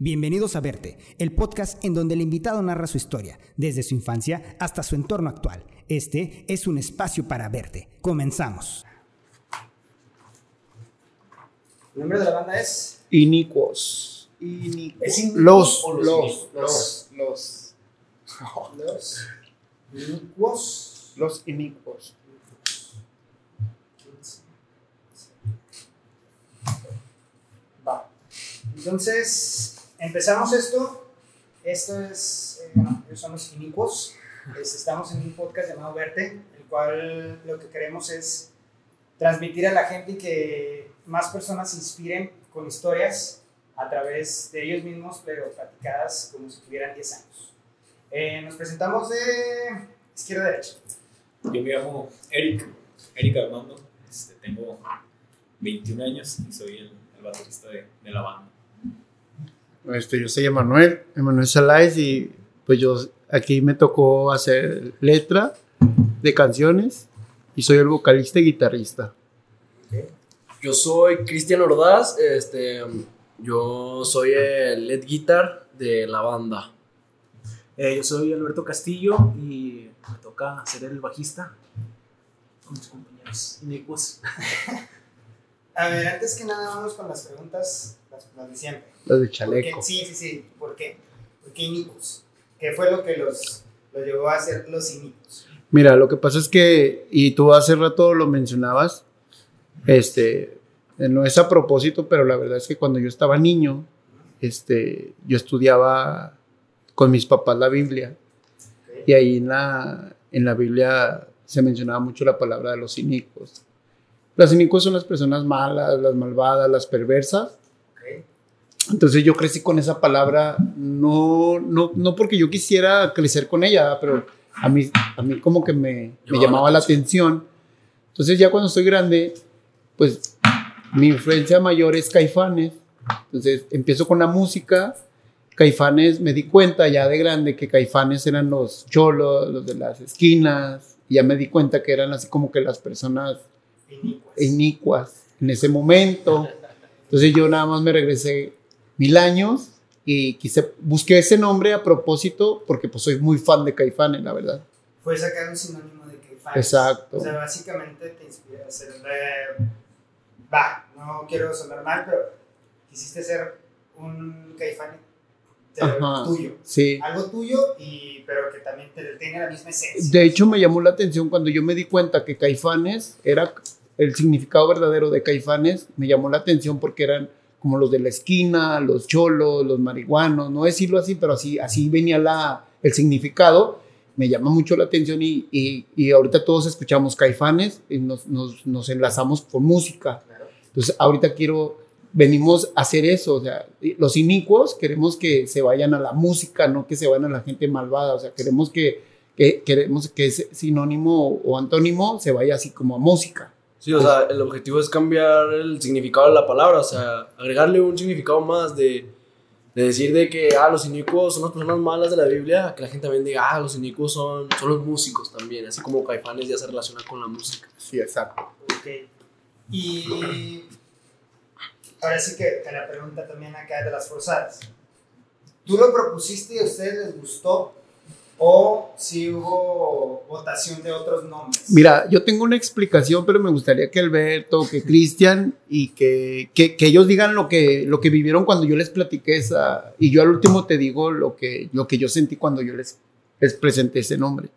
Bienvenidos a Verte, el podcast en donde el invitado narra su historia, desde su infancia hasta su entorno actual. Este es un espacio para verte. Comenzamos. El nombre de la banda es Inicuos. ¿Es in- Los, los, los, los, los, los Inicuos. los inicuos. Va. Entonces, empezamos esto. Esto es, eh, bueno, ellos son los Inicuos. Es- estamos en un podcast llamado Verte, el cual lo que queremos es transmitir a la gente y que más personas se inspiren con historias a través de ellos mismos, pero platicadas como si tuvieran 10 años. Eh, nos presentamos de izquierda a derecha. Yo me llamo Eric, Eric Armando, este, tengo 21 años y soy el, el baterista de, de la banda. Este, yo soy Emanuel, Emanuel Salais y pues yo aquí me tocó hacer letra de canciones y soy el vocalista y guitarrista. Yo soy Cristian Ordaz, este, yo soy el lead guitar de la banda. Eh, yo soy Alberto Castillo y me toca ser el bajista con mis compañeros inicuos. A ver, antes que nada, vamos con las preguntas, las, las de siempre. Los de chaleco. Sí, sí, sí. ¿Por qué? ¿Por qué Inicus? ¿Qué fue lo que los, los llevó a ser los Inicus? Mira, lo que pasa es que, y tú hace rato lo mencionabas, este, no es a propósito, pero la verdad es que cuando yo estaba niño, este, yo estudiaba con mis papás la Biblia y ahí en la, en la Biblia se mencionaba mucho la palabra de los inicuos. Los inicuos son las personas malas, las malvadas, las perversas. Entonces yo crecí con esa palabra, no, no, no porque yo quisiera crecer con ella, pero a mí, a mí como que me, me Llamaba la atención. Entonces ya cuando estoy grande, pues mi influencia mayor es Caifanes. Entonces empiezo con la música. Caifanes, me di cuenta ya de grande que Caifanes eran los cholos, los de las esquinas. Y ya me di cuenta que eran así como que las personas inicuas en ese momento. Entonces yo nada más me regresé mil años y quise, busqué ese nombre a propósito porque pues soy muy fan de Caifanes, la verdad. Fue sacar un sinónimo de Caifanes. Exacto. O sea, básicamente te inspiró a ser. eh, va, no quiero sonar mal, pero quisiste ser un Caifán de- Ajá. tuyo. Sí. Algo tuyo, y, pero que también te, tiene la misma esencia. De hecho me llamó la atención cuando yo me di cuenta que Caifanes era el significado verdadero de Caifanes, me llamó la atención porque eran como los de la esquina, los cholos, los marihuanos, no decirlo así, pero así, así venía la, el significado. Me llama mucho la atención y, y, y ahorita todos escuchamos Caifanes y nos, nos, nos enlazamos con música. Entonces, ahorita quiero, venimos a hacer eso, o sea, los inicuos queremos que se vayan a la música, no que se vayan a la gente malvada, o sea, queremos que, que queremos que ese sinónimo o antónimo se vaya así como a música. Sí, o sea, el objetivo es cambiar el significado de la palabra, o sea, agregarle un significado más de, de decir de que, ah, los inicuos son las personas malas de la Biblia, que la gente también diga, ah, los inicuos son, son los músicos también, así como Caifanes ya se relaciona con la música. Sí, exacto. Ok. Y ahora sí que, que la pregunta también acá de las forzadas. ¿Tú lo propusiste y a ustedes les gustó? ¿O si hubo votación de otros nombres? Mira, yo tengo una explicación, pero me gustaría que Alberto, que Cristian y que, que, que ellos digan lo que, lo que vivieron cuando yo les platiqué esa. Y yo al último te digo lo que, lo que yo sentí cuando yo les, les presenté ese nombre.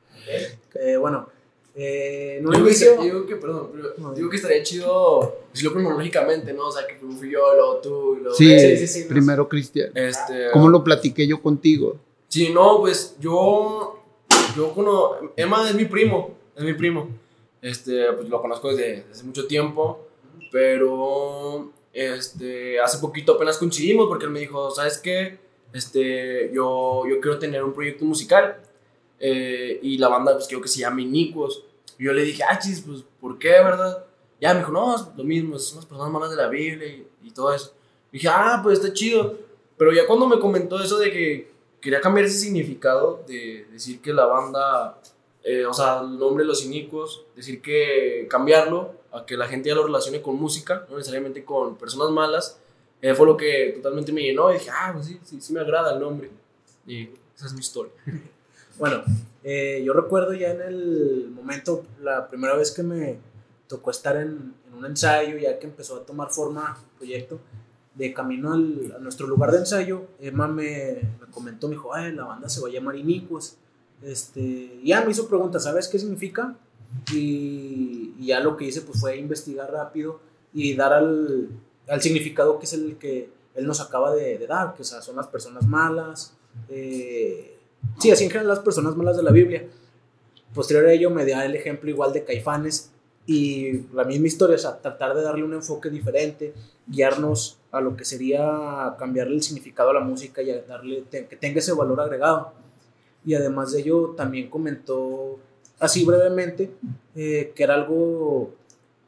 Eh, bueno, eh, Yo digo, que, digo que, perdón, pero No, digo que estaría chido decirlo cronológicamente, ¿no? O sea, que primero fui yo, luego tú, y luego... Sí, sí, sí, sí, no. primero Cristian. Este, ¿Cómo lo platiqué yo contigo? Sí, no, pues yo, yo cono, Emma es mi primo, es mi primo. Este, pues lo conozco desde, desde hace mucho tiempo, pero este, hace poquito apenas coincidimos porque él me dijo, ¿sabes qué? Este, yo, yo quiero tener un proyecto musical eh, y la banda pues quiero que se llame Inicuos. Y yo le dije, ah, chis, pues, ¿por qué, verdad? Ya me dijo, no, es lo mismo, son las personas malas de la Biblia y, y todo eso. Y dije, ah, pues está chido. Pero ya cuando me comentó eso de que quería cambiar ese significado de decir que la banda, eh, o sea, el nombre los inicuos, decir que cambiarlo a que la gente ya lo relacione con música, no necesariamente con personas malas, Eh, fue lo que totalmente me llenó y dije, ah, pues sí, sí, sí me agrada el nombre. Y esa es mi historia. Bueno, eh, yo recuerdo ya en el momento, la primera vez que me tocó estar en, en un ensayo, ya que empezó a tomar forma el proyecto, de camino al- a nuestro lugar de ensayo, Emma me, me comentó, me dijo, Ay, la banda se va a llamar Iniquos. Este, ya me hizo preguntas, ¿sabes qué significa? Y, y ya lo que hice pues fue investigar rápido y dar al, al significado que es el que él nos acaba de, de dar, que o sea, son las personas malas, eh, sí, así en general las personas malas de la Biblia. Posterior a ello me da el ejemplo igual de Caifanes y la misma historia, o sea, tratar de darle un enfoque diferente, guiarnos a lo que sería cambiarle el significado a la música y a darle que tenga ese valor agregado. Y además de ello también comentó así brevemente eh, que era algo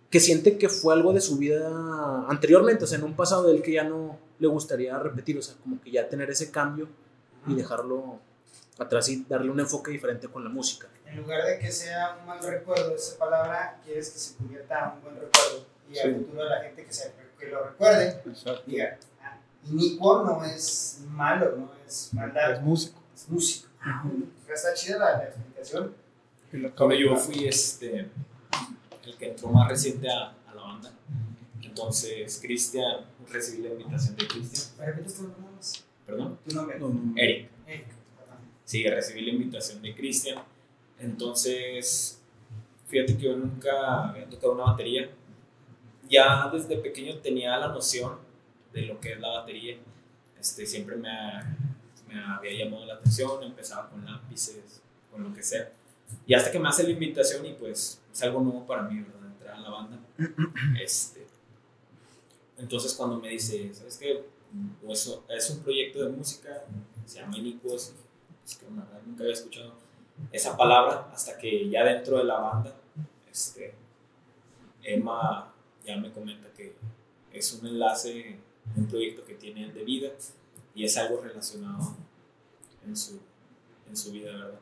que siente que fue algo de su vida anteriormente, o sea, en un pasado de él que ya no le gustaría repetir, o sea, como que ya tener ese cambio y dejarlo atrás y darle un enfoque diferente con la música. En lugar de que sea un mal recuerdo esa palabra, quieres que se convierta en un buen recuerdo. Y al Sí. futuro la gente que, se, que lo recuerde Exacto. diga, ah, inicuo no es malo, no es maldad, Es músico. es música. Está chida la, la explicación. Cuando yo fui este, el que entró más reciente a, a la banda, entonces Cristian, recibí la invitación de Cristian, ¿Me repites tu nombre nada más? perdón, Tu nombre. No, no, no. Eric. Eric. Sí, recibí la invitación de Cristian. Entonces, fíjate que yo nunca había tocado una batería. Ya desde pequeño tenía la noción de lo que es la batería. Este, siempre me, me había llamado la atención, empezaba con lápices, con lo que sea. Y hasta que me hace la invitación y pues es algo nuevo para mí, ¿verdad? Entrar a la banda. Este, entonces cuando me dice, ¿sabes qué? Pues, es un proyecto de música, se llama Iniquos, es que la verdad nunca había escuchado esa palabra hasta que ya dentro de la banda, este, Emma ya me comenta que es un enlace, un proyecto que tiene de vida y es algo relacionado en su, en su vida, ¿verdad?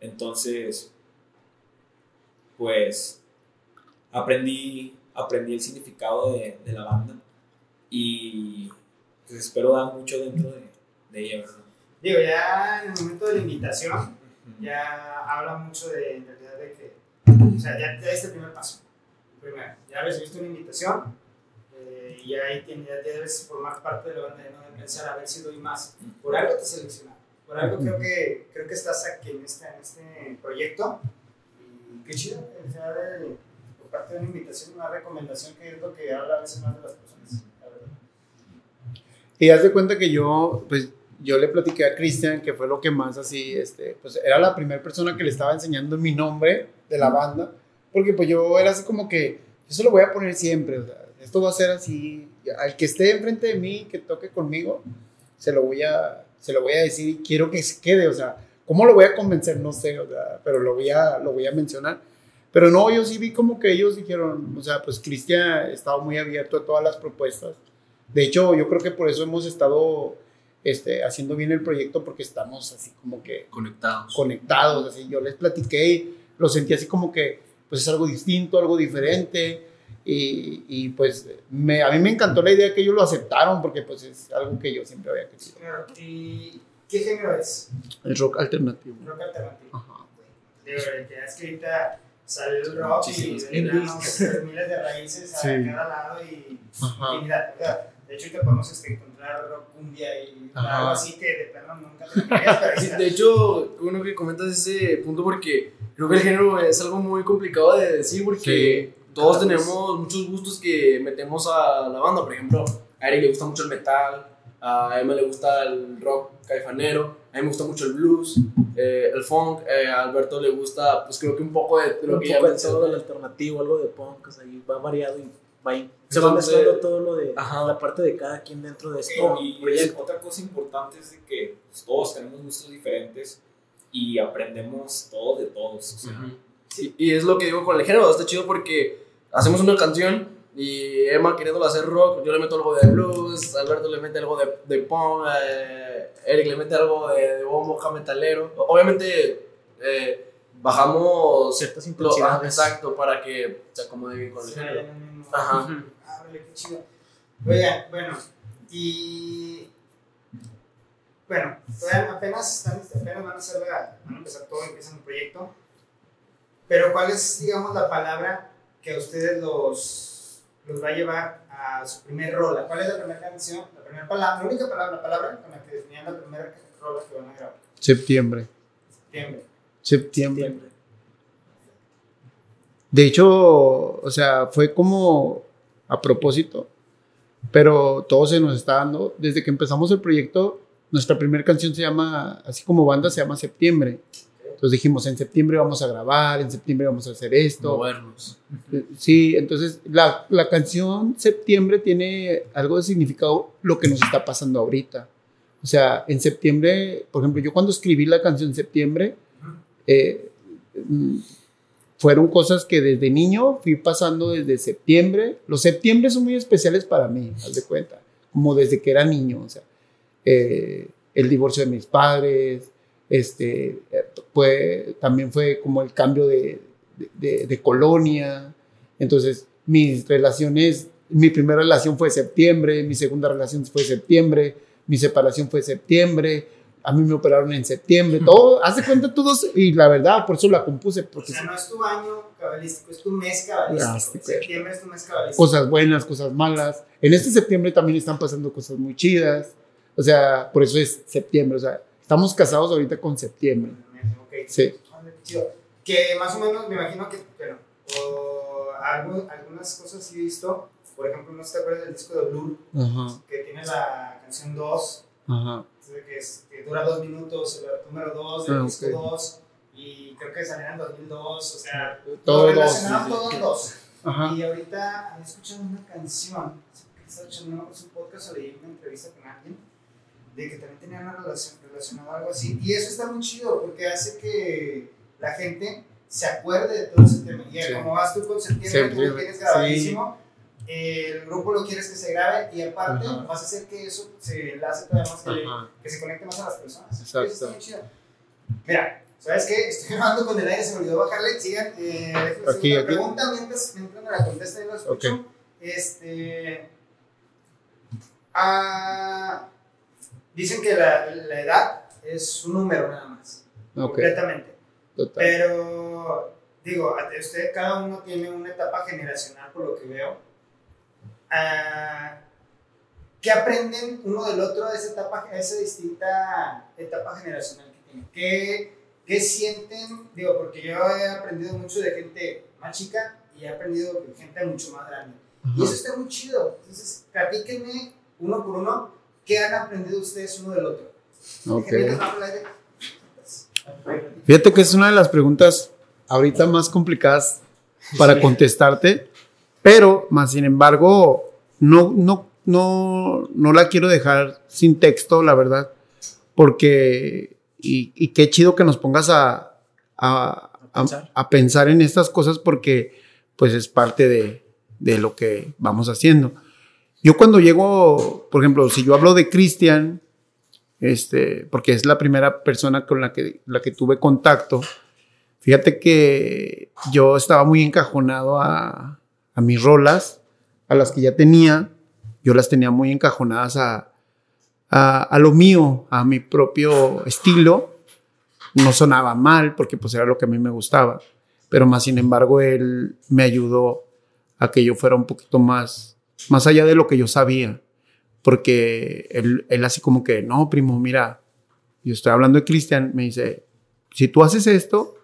Entonces, pues aprendí, aprendí el significado de, de la banda y pues, espero dar mucho dentro de, de ella, ¿verdad? Digo, ya en el momento de la invitación, ya habla mucho de, en realidad, de que, o sea, ya, ya es el primer paso. Primero, ya recibiste una invitación eh, y ahí tiene- ya debes formar parte de la banda, no de pensar a ver si doy más. Por algo te seleccionaron, por algo creo que, creo que estás aquí en este, en este proyecto y qué chido, o sea, de- por parte de una invitación, una recomendación que es lo que habla a veces más de las personas, la. Y haz de cuenta que yo, pues, yo le platiqué a Cristian, que fue lo que más así, este, pues, era la primera persona que le estaba enseñando mi nombre de la banda, porque pues yo era así como que, yo se lo voy a poner siempre, esto va a ser así, al que esté enfrente de mí, que toque conmigo, se lo voy a, se lo voy a decir y quiero que se quede, o sea, ¿cómo lo voy a convencer? No sé, o sea, pero lo voy a, lo voy a mencionar. Pero no, yo sí vi como que ellos dijeron, o sea, pues Cristian estaba muy abierto a todas las propuestas. De hecho, yo creo que por eso hemos estado este, haciendo bien el proyecto, porque estamos así como que Conectados. conectados. Así, yo les platiqué y lo sentí así como que pues es algo distinto, algo diferente. Y, y, pues me, a mí me encantó la idea que ellos lo aceptaron, porque pues es algo que yo siempre había querido. Claro, ¿Y qué género es? El rock alternativo. Rock alternativo. Ajá. Digo, ya es que ahorita sale el rock y Muchísimos tenemos miles de raíces a Sí. cada lado y infinidad, ¿verdad? De hecho, ahorita podemos este, encontrar rock cumbia y Ajá. algo así que de plano nunca te ahí Sí, de hecho, qué bueno que comentas ese punto porque creo que el género es algo muy complicado de decir porque todos tenemos muchos gustos que metemos a la banda. Por ejemplo, a Eric le gusta mucho el metal, a Emma le gusta el rock caifanero, a mí me gusta mucho el blues, eh, el funk, eh, a Alberto le gusta, pues creo que un poco de, de lo un que ya poco de todo el alternativo, algo de punk, o sea, ahí va variado y va ahí. Se va mezclando todo lo de Ajá. la parte de cada quien dentro de esto. Y es- otra cosa importante es de que pues, todos tenemos gustos diferentes y aprendemos todos de todos. O sea, Ujú. Sí, y es lo que digo con el género, está chido porque hacemos una canción y Emma queriéndolo hacer rock, yo le meto algo de blues, Alberto le mete algo de, de punk, eh, Eric le mete algo de, de bombo metalero. Obviamente eh, bajamos Ciertas lo- intensidades. ah, exacto para que se acomode bien con el género. el Ajá. Ah, vale, qué chido. Oigan, bueno, Y bueno, todavía apenas, están, apenas van a, hacer la- van a empezar todo, empiezan un proyecto. Pero ¿cuál es, digamos, la palabra que a ustedes los, los va a llevar a su primer rola? ¿Cuál es la primera canción, la primera palabra, la única palabra, la palabra con la que definían la primera rola que van a grabar? Septiembre. Septiembre. Septiembre. Septiembre. De hecho, o sea, fue como a propósito, pero todo se nos está dando. Desde que empezamos el proyecto, nuestra primera canción se llama, así como banda, se llama Septiembre. Entonces dijimos, en septiembre vamos a grabar, en septiembre vamos a hacer esto. Movernos. Sí, entonces la, la canción Septiembre tiene algo de significado lo que nos está pasando ahorita. O sea, en septiembre, por ejemplo, yo cuando escribí la canción Septiembre, eh, fueron cosas que desde niño fui pasando desde septiembre. Los septiembre son muy especiales para mí, haz de cuenta, como desde que era niño. O sea, eh, el divorcio de mis padres, este, fue, también fue como el cambio de colonia. Entonces, mis relaciones, mi primera relación fue septiembre, mi segunda relación fue septiembre, mi separación fue septiembre, a mí me operaron en septiembre, todo, hace cuenta todos, y la verdad, por eso la compuse, O porque sea, no es tu año cabalístico, es tu mes Ah, cabalístico. claro. Septiembre es tu mes cabalístico. cosas buenas, cosas malas. En este septiembre también están pasando cosas muy chidas. O sea, por eso es septiembre. O sea, estamos casados ahorita con septiembre. Ok. Sí. Que más o menos me imagino que, bueno, o algo, algunas cosas sí he visto. Por ejemplo, no sé si te acuerdas del disco de Blur, Ajá, que tiene la canción 2, ajá. Que, es- que dura dos minutos, el número 2 del Ah, disco ok. 2, y creo que salió en 2002, o sea, Todo dos, relacionado sí, sí. 2. Ajá. Y ahorita había escuchado una canción, estaba escuchando un podcast o leí una entrevista con alguien, de que también tenía una relación relacionada a algo así. Y eso está muy chido porque hace que la gente se acuerde de todo ese tema. Y Sí. como vas tú con septiembre, tú tienes grabadísimo, el grupo lo quieres que se grabe y aparte Ajá. vas a hacer que eso se enlace todavía más, que, que se conecte más a las personas. Exacto. Eso está muy chido. Mira, ¿sabes qué? Estoy grabando con el aire, se me olvidó bajarle. Sigan, eh, Aquí, aquí. pregunta mientras, mientras me la contesten y lo escucho. Ok. Este. ah, dicen que la, la edad es un número nada más. Ok, Completamente. total. Pero, digo, usted, cada uno tiene una etapa generacional, por lo que veo. Ah, ¿Qué aprenden uno del otro de esa etapa, esa distinta etapa generacional que tienen? ¿Qué, ¿Qué sienten? Digo, porque yo he aprendido mucho de gente más chica y he aprendido de gente mucho más grande. Y eso está muy chido. Entonces, platíquenme uno por uno qué han aprendido ustedes uno del otro. Ok. Déjenme tomar el aire. Fíjate que es una de las preguntas ahorita más complicadas para contestarte, pero más sin embargo, no, no, no, no la quiero dejar sin texto, la verdad, porque, y, y qué chido que nos pongas a, a, a- pensar. a pensar en estas cosas porque pues es parte de, de lo que vamos haciendo. Yo cuando llego, por ejemplo, si yo hablo de Cristian, este, porque es la primera persona con la que, la que tuve contacto. Fíjate que yo estaba muy encajonado a, a mis rolas, a las que ya tenía, yo las tenía muy encajonadas a, a, lo mío, a mi propio estilo. No sonaba mal, porque pues era lo que a mí me gustaba, pero más sin embargo él me ayudó a que yo fuera un poquito más, más allá de lo que yo sabía porque él, él así como que, no, primo, mira, yo estoy hablando de Cristian, me dice, si tú haces esto,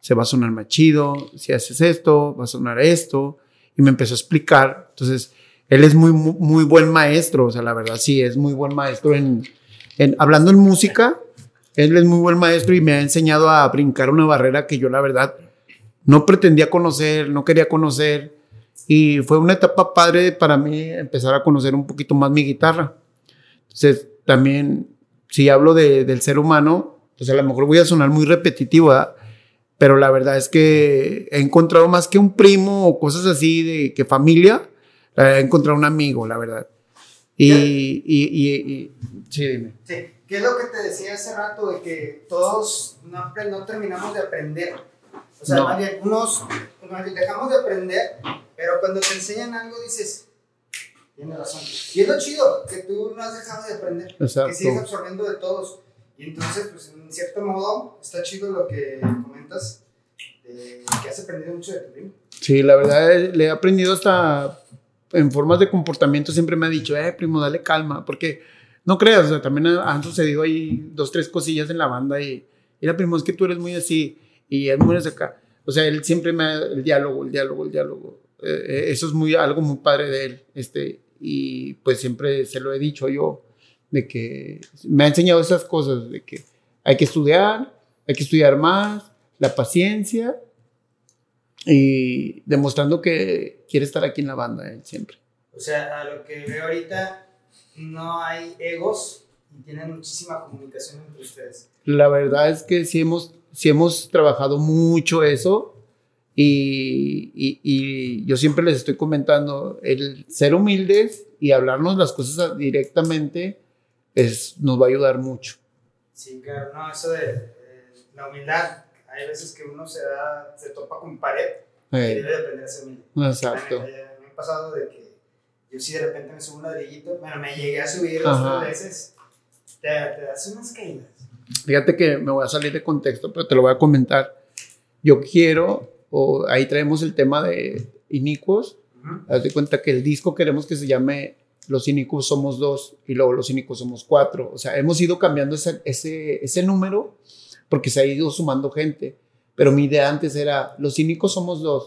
se va a sonar más chido, si haces esto, va a sonar esto, y me empezó a explicar, entonces, él es muy, muy, muy buen maestro, o sea, la verdad sí, es muy buen maestro en, en, hablando en música, él es muy buen maestro y me ha enseñado a brincar una barrera que yo la verdad no pretendía conocer, no quería conocer, y fue una etapa padre para mí empezar a conocer un poquito más mi guitarra. Entonces, también, si hablo de- del ser humano, pues a lo mejor voy a sonar muy repetitivo, ¿verdad? Pero la verdad es que he encontrado más que un primo o cosas así de que familia, he encontrado un amigo, la verdad. Y, y, y, y- sí, dime. Sí, ¿qué es lo que te decía hace rato de que todos no, no terminamos de aprender? O sea, No. más bien, unos más bien, dejamos de aprender, pero cuando te enseñan algo dices, Tienes razón. Y es lo chido, que tú no has dejado de aprender. Exacto. Que sigues absorbiendo de todos. Y entonces, pues en cierto modo, está chido lo que comentas, de que has aprendido mucho de tu primo. Sí, la verdad eh, le he aprendido hasta en formas de comportamiento. Siempre me ha dicho, eh, primo, dale calma, porque no creas, o sea, también han sucedido ahí dos, tres cosillas en la banda y, mira, primo, es que tú eres muy así y es muy de acá. O sea, él siempre me el diálogo, el diálogo, el diálogo. Eh, eh, eso es muy algo muy padre de él, este, y pues siempre se lo he dicho yo de que me ha enseñado esas cosas, de que hay que estudiar, hay que estudiar más, la paciencia y demostrando que quiere estar aquí en la banda él siempre. O sea, a lo que veo ahorita, no hay egos y tienen muchísima comunicación entre ustedes. La verdad es que sí hemos, sí hemos trabajado mucho eso y, y, y yo siempre les estoy comentando, el ser humildes y hablarnos las cosas directamente es, nos va a ayudar mucho. Sí, claro, no, eso de eh, la humildad, hay veces que uno se da, se topa con pared y Eh, debe de aprender a ser humilde. exacto. Ya Me ha pasado de que yo sí de repente me subo un ladrillito, bueno, me llegué a subir dos veces, te, te das unas caídas. Fíjate que me voy a salir de contexto, pero te lo voy a comentar. Yo quiero, o ahí traemos el tema de inicuos. Ujú. Haz de cuenta que el disco queremos que se llame Los inicuos somos dos y luego Los inicuos somos cuatro. O sea, hemos ido cambiando ese, ese, ese número porque se ha ido sumando gente. Pero mi idea antes era Los inicuos somos dos.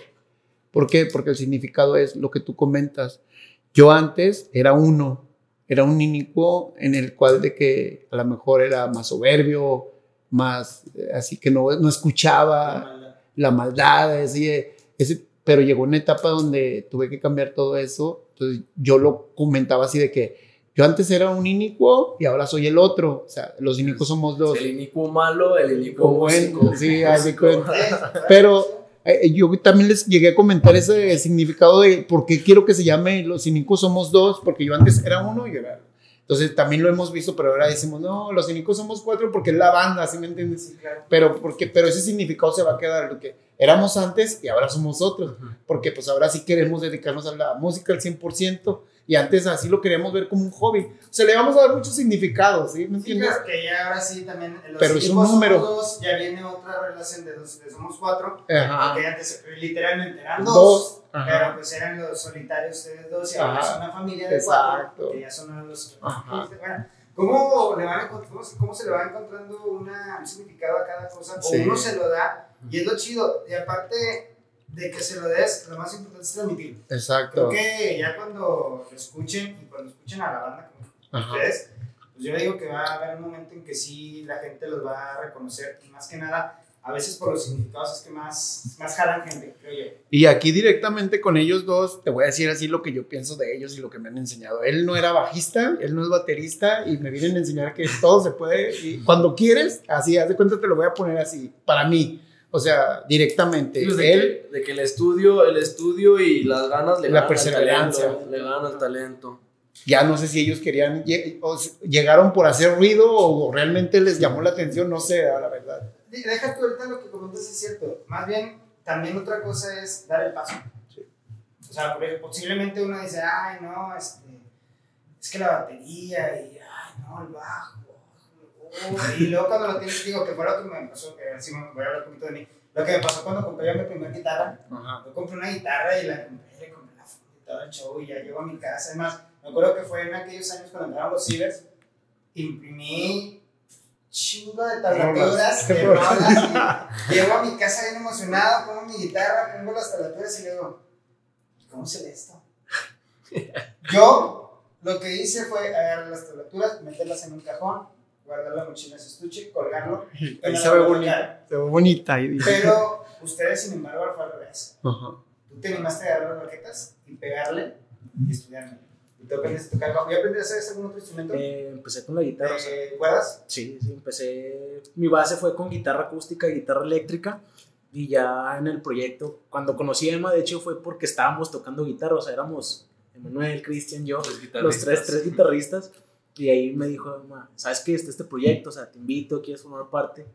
¿Por qué? Porque el significado es lo que tú comentas. Yo antes era uno, era un inicuo en el cual de que a lo mejor era más soberbio, más eh, así que no, no escuchaba La maldad. la maldad, ese, ese, pero llegó una etapa donde tuve que cambiar todo eso. Entonces yo lo comentaba así de que yo antes era un inicuo y ahora soy el otro. O sea, los inicuos somos dos. El inicuo malo, el inicuo Bueno, sí, de cuenta. Eh, Pero eh, yo también les llegué a comentar ese significado de por qué quiero que se llame Los Cínicos Somos Dos, porque yo antes era uno y era. Entonces también lo hemos visto, pero ahora decimos, no, Los Cínicos Somos Cuatro porque es la banda, ¿sí me entiendes? Sí, claro. Pero, porque, pero ese significado se va a quedar, lo que éramos antes y ahora somos otros, porque pues ahora sí queremos dedicarnos a la música al 100% y antes así lo queríamos ver como un hobby. O sea, le vamos a dar muchos significados, ¿sí? ¿Me Sí, entiendes? claro, que ya ahora sí también los Pero es un número. dos, ya viene otra relación de, dos, de somos cuatro, Ajá. porque antes literalmente eran dos, Dos, pero pues eran los solitarios ustedes dos y ahora son una familia de Exacto. cuatro, que ya son los... Ajá. Bueno, ¿cómo, le van encont- cómo, ¿Cómo se le va encontrando una, un significado a cada cosa? Sí. O uno se lo da, y es lo chido, y aparte de que se lo des, lo más importante es transmitirlo. Creo Exacto. que ya cuando lo escuchen y cuando escuchen a la banda como Ajá. ustedes, pues yo digo que va a haber un momento en que sí la gente los va a reconocer y más que nada, a veces por los significados es que más, más jalan gente, creo yo. Y aquí directamente con ellos dos, te voy a decir así lo que yo pienso de ellos y lo que me han enseñado. Él no era bajista, él no es baterista y me vienen a enseñar que todo se puede. Y cuando quieres, así, haz de cuenta, te lo voy a poner así, para mí. O sea, directamente. Pues, de, él, que, de que el estudio, el estudio y las ganas le La ganan al perseverancia. talento, le ganan al talento. ya no sé si ellos querían, llegaron por hacer ruido o realmente les llamó la atención, no sé, a la verdad. De- Deja tú ahorita lo que comentas es cierto, más bien también otra cosa es dar el paso. O sea, por ejemplo, posiblemente uno dice, ay no, este, es que la batería y, ay no, el bajo. Oh", y luego cuando lo tienes, digo, que fue lo que me pasó, que así me voy a hablar un poquito de mí, lo que me pasó cuando compré yo mi primera guitarra, Ajá. yo compré una guitarra y la compré, le compré la todo el show y ya llego a mi casa. Además, me acuerdo que fue en aquellos años cuando entraron los cibers, imprimí chingo de tablaturas, de rolas. llego a mi casa bien emocionado, pongo mi guitarra, pongo las tablaturas y le digo, ¿cómo se lee esto? Yo lo que hice fue agarrar las tablaturas, meterlas en un cajón, guardar la mochila en su estuche, colgarlo. y Ahí me se ve bonita, se ve bonita. y- Pero ustedes, sin embargo, fue al revés. Tú te animaste a agarrar las raquetas y pegarle y estudiarme. Y tú aprendiste a tocar bajo. ¿Y aprendiste a hacer algún otro instrumento? Eh, empecé con la guitarra. o sea, Eh, ¿Cuerdas? Sí, sí, empecé. Mi base fue con guitarra acústica y guitarra eléctrica. Y ya en el proyecto, cuando conocí a Emma, de hecho, fue porque estábamos tocando guitarra. O sea, éramos Emanuel, Cristian, yo, los tres, tres guitarristas. Y ahí me dijo ¿sabes qué? Está este proyecto, o sea, te invito, quieres formar parte.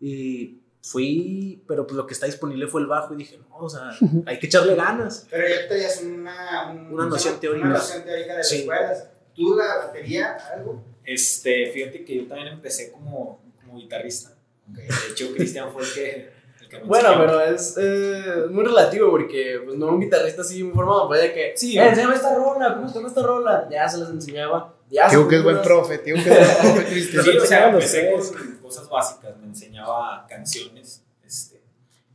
Y fui, pero pues lo que está disponible fue el bajo y dije, no, o sea, hay que echarle ganas. Pero ya tenías una, un- Una noción teórica. Una noción teórica de las Sí. cuerdas. ¿Tú la batería, algo? Este, fíjate que yo también empecé como, como guitarrista. De hecho, Cristian fue el que, el que me Bueno, pero es eh, muy relativo porque pues, no un guitarrista así muy formado, puede que, Sí, eh, enséñame esta rola, ¿cómo llama esta rola? Ya se las enseñaba. Ya se Digo que es buen profe, digo que es buen profe Cristian. Sí, o sea, empecé con cosas básicas, me enseñaba canciones, este,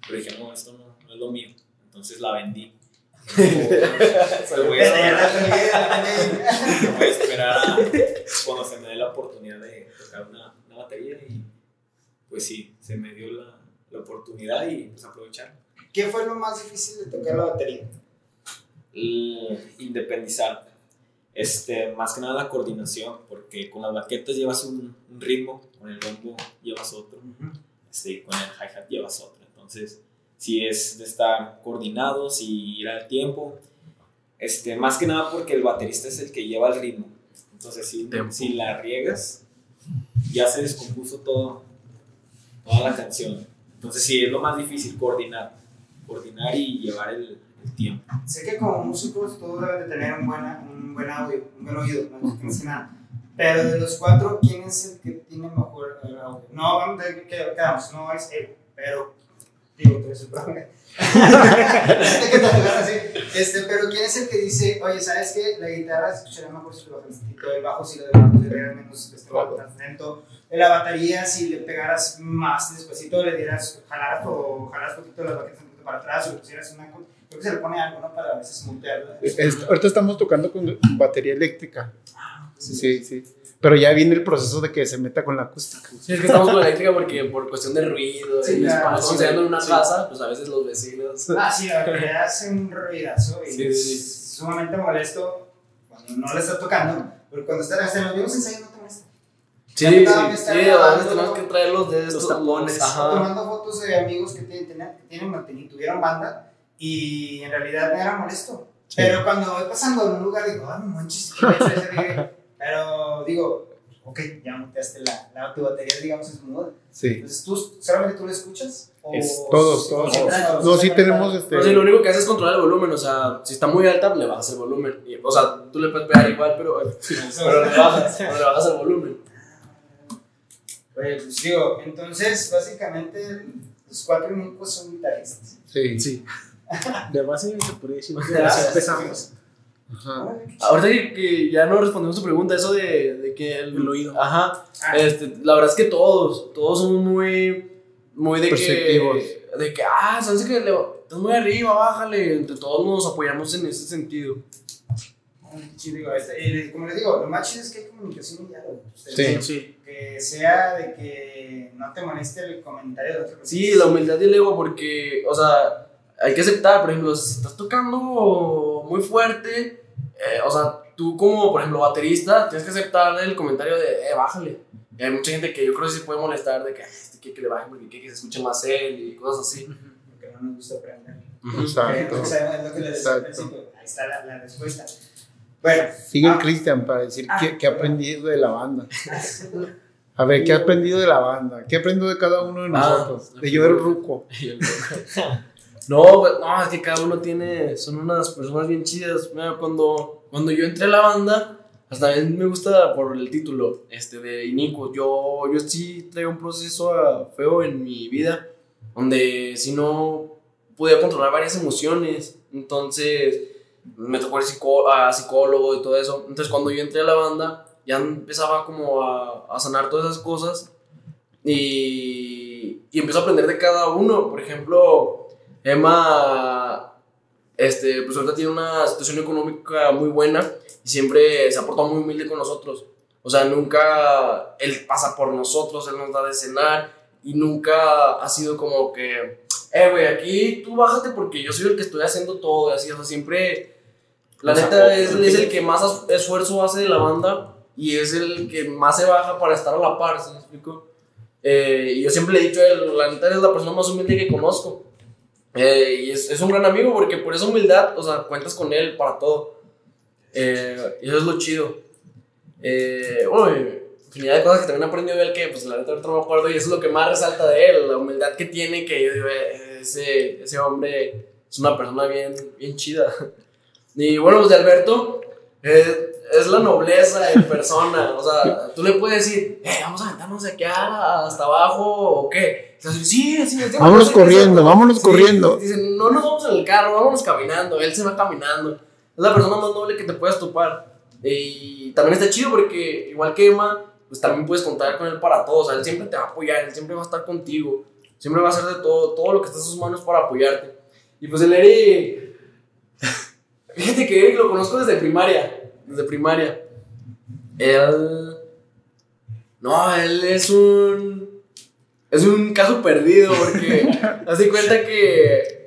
pero dije, no, esto no, no es lo mío, entonces la vendí. Me voy a voy a esperar a cuando se me dé la oportunidad de tocar una, una batería y pues sí, se me dio la, la oportunidad y pues aprovechar. ¿Qué fue lo más difícil de tocar la batería? El independizar. Este, más que nada la coordinación, porque con las baquetas llevas un, un ritmo, con el bombo llevas otro. este, y con el hi-hat llevas otro. Entonces, si es de estar coordinados y ir al tiempo. Este, más que nada porque el baterista es el que lleva el ritmo. Entonces, si, si la riegas, ya se descompuso todo, toda la canción. Entonces, sí, es lo más difícil, coordinar. Coordinar y llevar el tiempo. Sé que como músicos todos deben de tener un buen, un buen audio, un buen oído, no que nada. Pero de los cuatro, ¿quién es el que tiene mejor eh, audio? No, vamos a que quedamos, no es él, pero digo, tú eres el profe. Este, pero ¿quién es el que dice, oye, ¿sabes qué? La guitarra se escucharía mejor si lo bajas tantito, el bajo si lo dieras menos este, tan lento, la batería si le pegaras más despacito, le dieras, jalaras o jalaras poquito las baquetas un poquito para atrás o le pusieras una... Creo que se le pone algo, ¿no? Para a veces mutearla. Es- ahorita estamos tocando con batería eléctrica. Sí, sí. Pero ya viene el proceso de que se meta con la acústica. Sí, es que estamos con eléctrica porque por cuestión de ruido Sí, y claro, cuando estamos sí, en una sí. casa, pues a veces los vecinos. Ah, sí, la batería hace un ruidazo y Sí, sí. es sumamente molesto cuando no le está tocando, pero cuando está en los mismos ensayos no te molesta. Sí, sí, sí, a veces tenemos que traerlos de estos tapones. Ajá. Tomando fotos de amigos que tienen, tienen, que tienen y tuvieron banda y en realidad me era molesto. Pero cuando voy pasando en un lugar digo, ah, no manches. Pero digo, ok, ya montaste la, la tu batería, digamos, es muda. Sí. Entonces, ¿tú, ¿solamente tú lo escuchas? ¿O Es todos, sí, todos. No, sí tenemos este. Sí, lo único que haces es controlar el volumen, o sea, si está muy alta, le bajas el volumen. Y, o sea, tú le puedes pegar igual, pero, pero le bajas, pero le bajas el volumen. Pues, pues digo, entonces, básicamente, los cuatro únicos son guitarristas. Sí. Sí. De base se podría decir que así sí, empezamos. Ajá. Ahorita que, que ya no respondimos tu pregunta, eso de, de que el, El oído. Ajá. Ah. Este, la verdad es que todos, todos son muy, muy de Perceptivos. que, de que, ah, sabes que le, estás muy arriba, bájale. Entre todos nos apoyamos en ese sentido. Sí, digo, este, como les digo, lo más chido es que hay comunicación y diálogo. Ustedes Sí. Sí. Que sea de que no te moleste el comentario de otra persona. Sí, la humildad y el ego, porque, o sea, hay que aceptar, por ejemplo, si estás tocando muy fuerte, eh, o sea, tú como, por ejemplo, baterista, tienes que aceptar el comentario de, eh, bájale. Y hay mucha gente que yo creo que sí puede molestar de que, "Ay, este quiere que le baje porque quiere que se escuche más él y cosas así. Porque no nos gusta aprender. Exacto. Creemos que sabemos, es lo que les Exacto. Ahí está la, la respuesta. Bueno, Sigue el Ah. Cristian para decir Ah, qué, qué ha aprendido de la banda. A ver, ¿qué ha aprendido de la banda? ¿Qué ha aprendido de cada uno de Ah, nosotros? De yo el ruco. Y el- no, no, es que cada uno tiene, son unas personas bien chidas. Mira, cuando, cuando yo entré a la banda, hasta a mí me gusta por el título este, de Inicuo. Yo, yo sí traigo un proceso ah, feo en mi vida, donde si no podía controlar varias emociones. Entonces me tocó ir a psicólogo y todo eso. Entonces cuando yo entré a la banda, ya empezaba como a, a sanar todas esas cosas y, y empiezo a aprender de cada uno. Por ejemplo, Emma, este, pues ahorita tiene una situación económica muy buena y siempre se ha portado muy humilde con nosotros. O sea, nunca él pasa por nosotros, él nos da de cenar y nunca ha sido como que, eh, güey, aquí tú bájate porque yo soy el que estoy haciendo todo y así. O sea, siempre, la neta, es, es el que más esfuerzo hace de la banda y es el que más se baja para estar a la par, ¿sí me explico? Eh, y yo siempre le he dicho a él, la neta eres la persona más humilde que conozco. Eh, y es, es un gran amigo porque por esa humildad, o sea, cuentas con él para todo. Eh, y eso es lo chido. Eh, bueno, infinidad de cosas que también aprendió de él que, pues, la neta no me acuerdo y eso es lo que más resalta de él, la humildad que tiene, que yo digo, "Eh, ese, ese hombre es una persona bien, bien chida. Y bueno, pues de Alberto, eh, es la nobleza en persona, o sea, tú le puedes decir, eh, vamos a aventarnos de aquí a- hasta abajo, o qué. Sí, sí, sí, Vámonos corriendo, sí". vámonos Sí, corriendo. Dicen, no nos vamos en el carro, vámonos caminando, él se va caminando. Es la persona más noble que te puedes topar. Y también está chido porque, igual que Emma, pues también puedes contar con él para todo. O sea, él siempre te va a apoyar, él siempre va a estar contigo. Siempre va a hacer de todo, todo lo que está en sus manos para apoyarte. Y pues el Eri. Fíjate que Eric lo conozco desde primaria. Desde primaria. Él. No, él es un. Es un caso perdido porque. haz de cuenta que.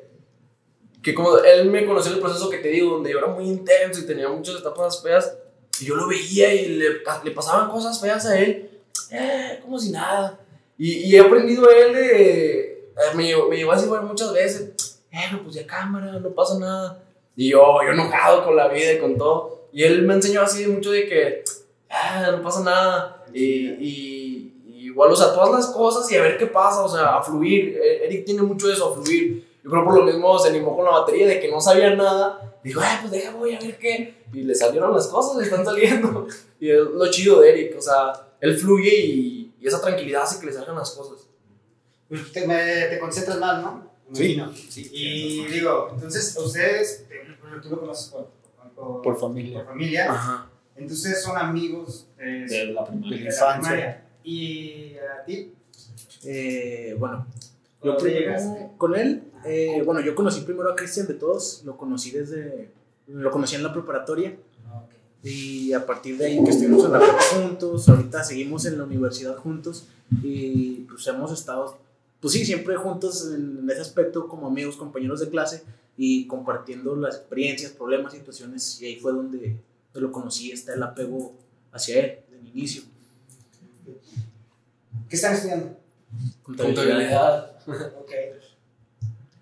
Que como él me conoció en el proceso que te digo, donde yo era muy intenso y tenía muchas etapas feas. Y yo lo veía y le, le pasaban cosas feas a él. Eh, como si nada. Y, y he aprendido de él de. eh, Me, llevó- me llevó a bueno, muchas veces. Eh, no, pues ya cámara, no pasa nada. Y yo, yo enojado con la vida y con todo. Y él me enseñó así mucho de que. Ah, no pasa nada. Y, y- y igual, o sea, todas las cosas y a ver qué pasa, o sea, a fluir. Eh, Eric tiene mucho de eso, a fluir. Yo creo por lo mismo se animó con la batería de que no sabía nada. Dijo, eh, pues deja, voy a ver qué. Y le salieron las cosas, le están saliendo. Y es lo chido de Eric, o sea, él fluye y, y esa tranquilidad hace que le salgan las cosas. Pues te, me- te concentras más, ¿no? Sí. Imagino. Y digo, entonces ustedes, te- tú lo conoces por, por, Por familia. por familia. Ajá. Entonces son amigos eh, De la de primaria. la infancia. primaria. ¿Y a ti? Eh, bueno, yo ¿Cómo te primero llegaste? con él, eh, bueno, yo conocí primero a Cristian de todos, lo conocí desde, lo conocí en la preparatoria y a partir de ahí que estuvimos en la prepa juntos, ahorita seguimos en la universidad juntos y pues hemos estado, pues sí, siempre juntos en, en ese aspecto como amigos, compañeros de clase y compartiendo las experiencias, problemas, situaciones y ahí fue donde, lo conocí, está el apego hacia él, del inicio. ¿Qué están estudiando? Contabilidad. Ok.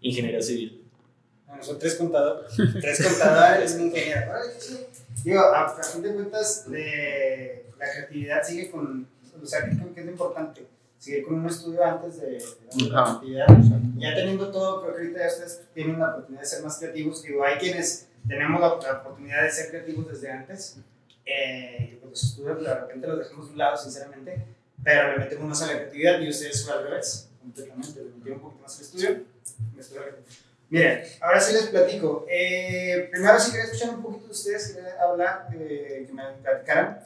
Ingeniería civil. Bueno, son tres contadores. tres contadores, un ingeniero. Digo, a, a fin de cuentas, de, la creatividad sigue con. O sea, creo que es lo importante. Sigue con un estudio antes de, de la creatividad. Ya teniendo todo, creo que ahorita ustedes tienen la oportunidad de ser más creativos. Digo, hay quienes tenemos la, la oportunidad de ser creativos desde antes. Eh, pues los estudios de repente los dejamos de un lado, sinceramente. Pero le metemos más a la creatividad y ustedes fue al revés, completamente. Le metieron un poquito más al estudio. Miren, ahora sí les platico. Eh, primero sí quería escuchar un poquito de ustedes, quería hablar, eh, que me platicaran.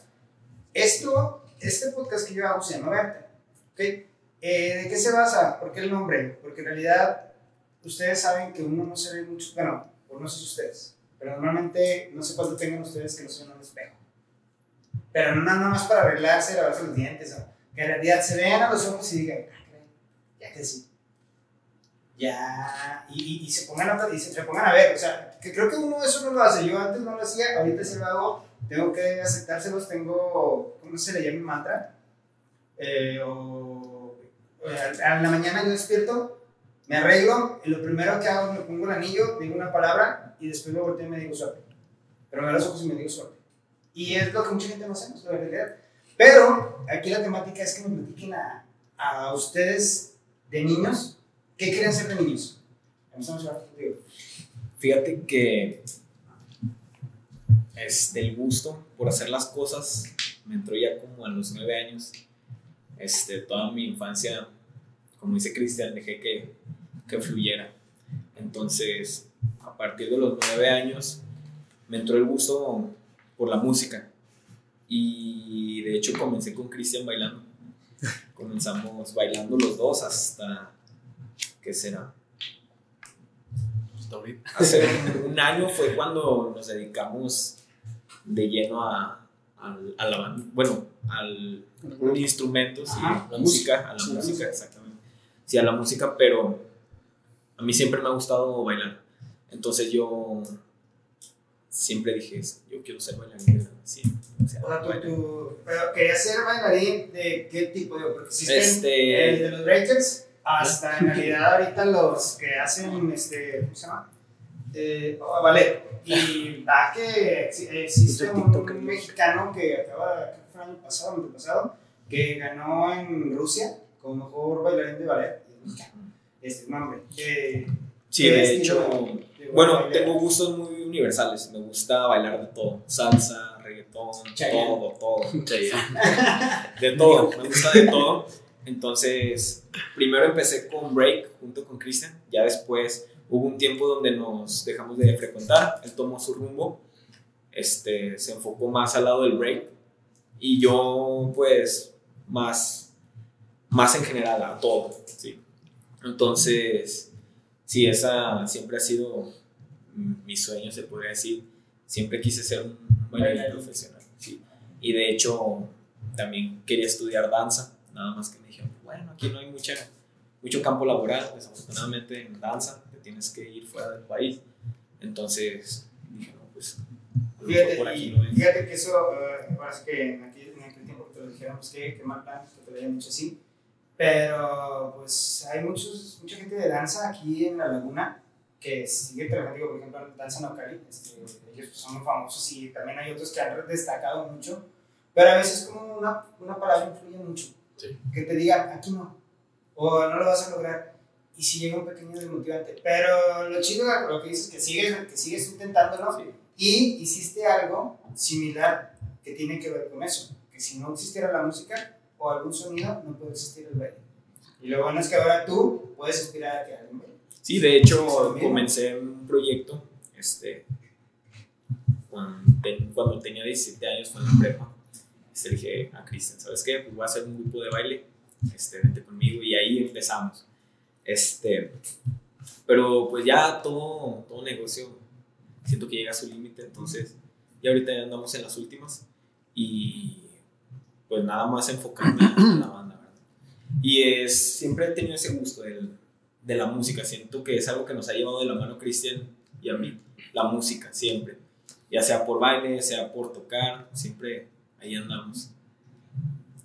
Esto, este podcast que yo hago se llama Verte. ¿Ok? Eh, ¿De qué se basa? ¿Por qué el nombre? Porque en realidad ustedes saben que uno no se ve mucho, bueno, o no sé si ustedes, pero normalmente no sé cuánto tengan ustedes que no se ven en un espejo. Pero no nada más para arreglarse, lavarse los dientes, ¿no? que en realidad se vean a los ojos y digan, "Ah, ya crecí. Ya, y, y, y se pongan a, y se, se pongan a ver, o sea, que creo que uno eso no lo hace, yo antes no lo hacía, ahorita sí lo hago, tengo que aceptárselos, tengo, ¿cómo se le llama mantra? Eh, o a, la mañana yo despierto, me arreglo, y lo primero que hago me pongo el anillo, digo una palabra y después me volteo y me digo suerte. Pero me los ojos y me digo suerte. Y es lo que mucha gente no hacemos, la realidad. Pero aquí la temática es que me platiquen a, a ustedes de niños, ¿qué querían ser de niños? Empezamos a contigo. Fíjate que este, el gusto por hacer las cosas me entró ya como a los nueve años. Este, toda mi infancia, como dice Cristian, dejé que, que fluyera. Entonces, a partir de los nueve años, me entró el gusto por la música. Y de hecho comencé con Cristian bailando. Comenzamos bailando los dos hasta, ¿qué será? Hasta ahorita. Hace un, año fue cuando nos dedicamos de lleno a, al- a la banda, bueno, al instrumento, sí, Ajá. la música, a la música. exactamente. Sí, a la música, pero a mí siempre me ha gustado bailar. Entonces yo siempre dije, yo quiero ser bailarín. Sí, o sea, O sea, tú, pero querías ser bailarín de qué tipo de porque existen Este- eh, de los breakers hasta en realidad ahorita los que hacen este ¿cómo se llama? Eh, oh, ballet y da que ex- existe Es el un, mexicano que acaba creo que fue el año pasado el año pasado que ganó en Rusia como mejor bailarín de ballet. Este, no, hombre. eh, Sí, ¿qué de hecho, de bueno, tengo gustos muy universales. Me gusta bailar de todo: salsa, reggaetón, Chayanne. todo, todo. De todo, me gusta de todo. Entonces, primero empecé con break junto con Cristian, ya después hubo un tiempo donde nos dejamos de frecuentar, él tomó su rumbo, este, se enfocó más al lado del break y yo pues más, más en general a todo, ¿sí? Entonces, sí, esa siempre ha sido mi sueño, se podría decir, siempre quise ser un bailarín profesional, ¿sí? Y de hecho, también quería estudiar danza, nada más que me dijeron, bueno, aquí no hay mucha, mucho campo laboral, desafortunadamente en danza te tienes que ir fuera del país. Entonces dije, no, pues Fíjate, por aquí y no fíjate que eso, sí que en aquel, en aquel tiempo que te lo dijeron, pues que, que mal plan, que te lo hayan dicho así. Pero pues hay muchos, mucha gente de danza aquí en la laguna que sigue trabajando, por ejemplo, Danza Nocali, este, ellos pues, son muy famosos y también hay otros que han destacado mucho, pero a veces como una, una palabra influye mucho. Sí. Que te digan, aquí no, o no lo vas a lograr, y si llega un pequeño desmotivante. Pero lo chido, lo que dices, que sigues, que sigues intentándolo, Sí. y hiciste algo similar que tiene que ver con eso. Que si no existiera la música o algún sonido, no puede existir el baile. Y lo bueno es que ahora tú puedes inspirar a que alguien baile. Sí, de hecho comencé un proyecto este, cuando, ten- cuando tenía 17 años, fue en la prepa. Este, dije a Cristian, ¿sabes qué? Pues voy a hacer un grupo de baile, este, vente conmigo y ahí empezamos. Este, pero pues ya todo, todo negocio siento que llega a su límite, entonces ya ahorita ya andamos en las últimas y pues nada más enfocarme en la banda. Y es, siempre he tenido ese gusto del, de la música. Siento que es algo que nos ha llevado de la mano Cristian y a mí. La música, siempre. Ya sea por baile, sea por tocar, siempre ahí andamos.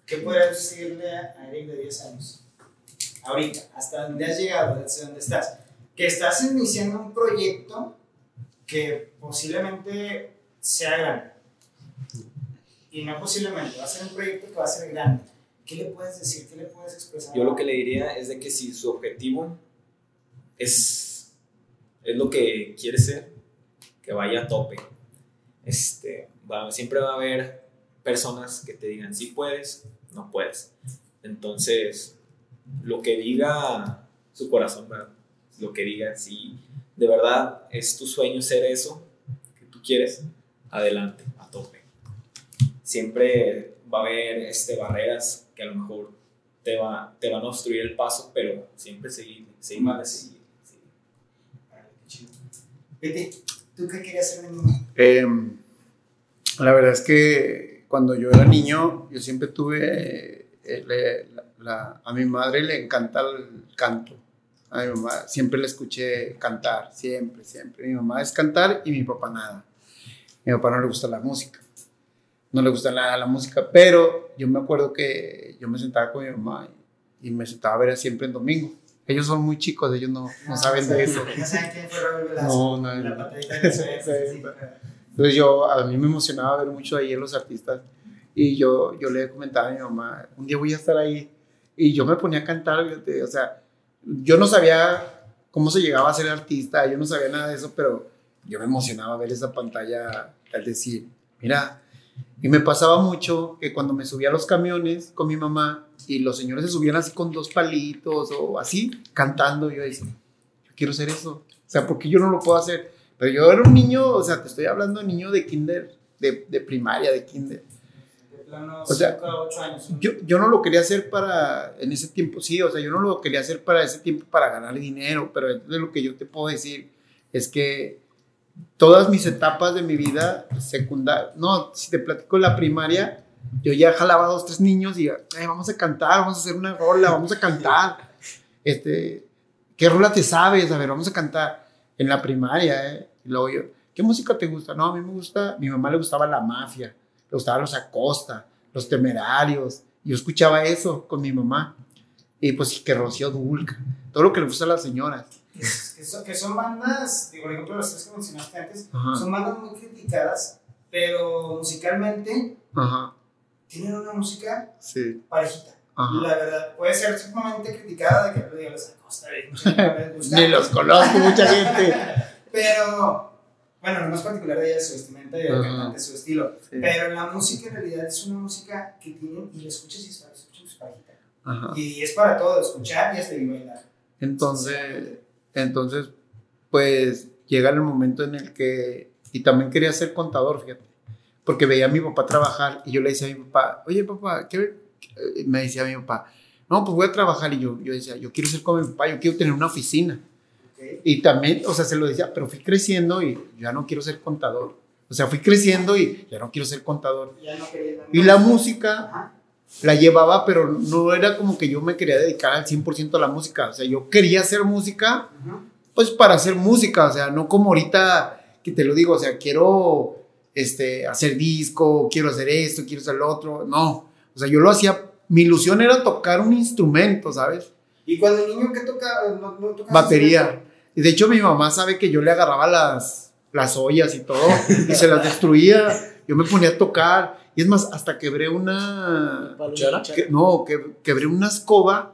¿Qué podrías decirle a Eric de 10 años? Ahorita, hasta donde has llegado, hasta donde estás. Que estás iniciando un proyecto que posiblemente sea grande. Y no posiblemente, va a ser un proyecto que va a ser grande. ¿Qué le puedes decir? ¿Qué le puedes expresar? Yo lo que le diría es de que si su objetivo es, es lo que quiere ser, que vaya a tope. Este, va, siempre va a haber personas que te digan si puedes, no puedes. Entonces, lo que diga su corazón, lo que diga, si de verdad es tu sueño ser eso que tú quieres, adelante, a tope. Siempre va a haber este, barreras que a lo mejor te, va, te van a obstruir el paso, pero siempre seguir, seguir, Más. seguir. Betty, ¿tú qué querías ser de niño? Em, la verdad es que cuando yo era niño, yo siempre tuve, eh, le- la- la- a mi madre le encanta el canto. A mi mamá siempre le escuché cantar, siempre, siempre. Mi mamá es cantar y mi papá nada. Mi papá no le gusta la música. No le gusta nada la música, pero yo me acuerdo que yo me sentaba con mi mamá y, me sentaba a ver siempre en domingo. Ellos son muy chicos, ellos no, no saben de eso. No saben quién fue Raúl Velasco. No, no, La no. Entonces yo, a mí me emocionaba ver mucho ahí en los artistas y yo, yo le comentaba a mi mamá, un día voy a estar ahí y yo me ponía a cantar, o sea, yo no sabía cómo se llegaba a ser artista, yo no sabía nada de eso, pero yo me emocionaba ver esa pantalla al decir, mira, y me pasaba mucho que cuando me subía a los camiones con mi mamá y los señores se subían así con dos palitos o así, cantando, yo decía, yo quiero hacer eso, o sea, porque yo no lo puedo hacer. Pero yo era un niño, o sea, te estoy hablando de niño de kinder, de, de primaria, de kinder. De plano, O sea, 5 a 8 años. Yo, yo no lo quería hacer para, en ese tiempo, sí, o sea, yo no lo quería hacer para ese tiempo para ganar dinero, pero de lo que yo te puedo decir es que todas mis etapas de mi vida secundaria, no, si te platico la primaria, yo ya jalaba a dos, tres niños y "Ay, vamos a cantar, vamos a hacer una rola, vamos a cantar. Este, ¿qué rola te sabes? A ver, vamos a cantar en la primaria, ¿eh? Y luego yo, ¿qué música te gusta? No, a mí me gusta, mi mamá le gustaba la mafia, le gustaba los Acosta, los temerarios. Yo escuchaba eso con mi mamá. Y pues que Rocío Dulca, todo lo que le gusta a las señoras. Que, que son, que son bandas, digo, por ejemplo, las tres que mencionaste antes, Ajá. son bandas muy criticadas, pero musicalmente Ajá. tienen una música Sí. parejita. Ajá. La verdad, puede ser sumamente criticada de que digo, les Acosta. Ni los conozco, mucha gente. Pero, bueno, lo más particular de ella es su vestimenta y el cantante, su estilo. Sí. Pero la música en realidad es una música que tienen y la escuchas y es parejita. Y es para todo, escuchar y hasta bailar. Entonces, entonces, pues llega el momento en el que, y también quería ser contador, fíjate, porque veía a mi papá trabajar y yo le decía a mi papá, oye papá, ¿qué? qué?" Me decía mi papá, no, pues voy a trabajar y yo, yo decía, yo quiero ser como mi papá, yo quiero tener una oficina. ¿ok? Y también, o sea, se lo decía, pero fui creciendo y ya no quiero ser contador. O sea, fui creciendo y ya no quiero ser contador. Ya no Y la música Ajá. La llevaba, pero no era como que yo me quería dedicar al 100% a la música. O sea, yo quería hacer música, pues para hacer música. O sea, no como ahorita que te lo digo, o sea, quiero este, hacer disco, quiero hacer esto, quiero hacer lo otro. No, o sea, yo lo hacía, mi ilusión era tocar un instrumento, ¿sabes? Y cuando el niño que toca, no, no tocaba Batería. Y de hecho mi mamá sabe que yo le agarraba las, las ollas y todo y se las destruía. Yo me ponía a tocar. Y es más, hasta quebré una... ¿Cuchara? que- no, que, quebré una escoba.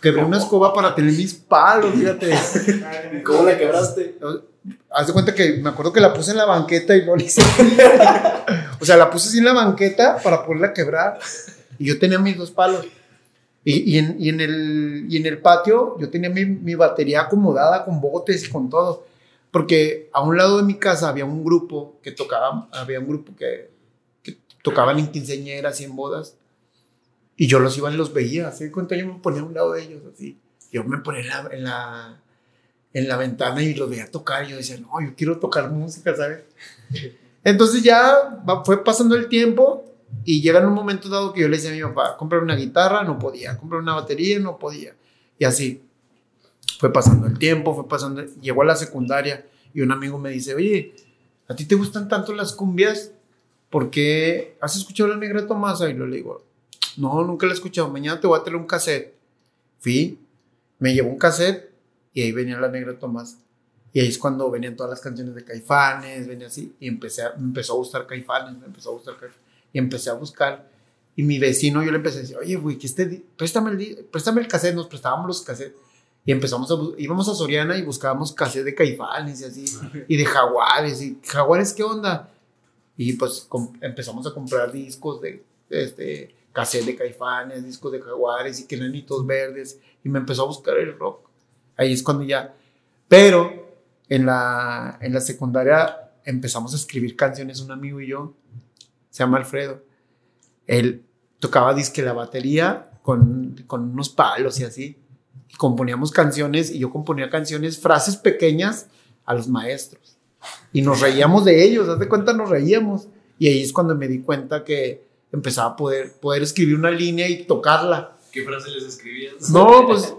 Quebré una escoba para tener mis palos, fíjate. ¿Cómo la quebraste? Haz de cuenta que me acuerdo que la puse en la banqueta y no le hice. o sea, la puse así en la banqueta para poderla quebrar. Y yo tenía mis dos palos. Y, y en, y en el, y en el patio yo tenía mi, mi batería acomodada con botes y con todo. Porque a un lado de mi casa había un grupo que tocaba, había un grupo que, que tocaban en quinceañeras y en bodas. Y yo los iba y los veía. Así de cuenta, yo me ponía a un lado de ellos así. Yo me ponía en la, en la, en la ventana y los veía tocar. Y yo decía, no, yo quiero tocar música, ¿sabes? Entonces ya fue pasando el tiempo y llega en un momento dado que yo le decía a mi papá, comprar una guitarra, no podía, comprar una batería, no podía. Y así fue pasando el tiempo, fue pasando, llegó a la secundaria y un amigo me dice, oye, ¿a ti te gustan tanto las cumbias? ¿Por qué has escuchado la negra Tomasa? Y yo le digo, no, nunca la he escuchado, mañana te voy a traer un cassette. Fui, me llevó un cassette y ahí venía la negra Tomasa. Y ahí es cuando venían todas las canciones de Caifanes, venía así, y empecé a- me empezó a gustar Caifanes, me empezó a gustar Caifanes, y empecé a buscar. Y mi vecino, yo le empecé a decir, oye, güey, que este, préstame el, préstame el cassette, nos prestábamos los cassettes. Y empezamos a, íbamos a Soriana y buscábamos cassette de Caifanes y así, y de Jaguares, y Jaguares, ¿qué onda? Y pues empezamos a comprar discos de, este, cassette de Caifanes, discos de Jaguares y que Nenitos Verdes, y me empezó a buscar el rock. Ahí es cuando ya, pero en la, en la secundaria empezamos a escribir canciones, un amigo y yo, se llama Alfredo. Él tocaba disque la batería con, con unos palos y así. Y componíamos canciones y yo componía canciones, frases pequeñas a los maestros. Y nos reíamos de ellos, haz de cuenta, nos reíamos. Y ahí es cuando me di cuenta que empezaba a poder, poder escribir una línea y tocarla. ¿Qué frase les escribías? No, pues,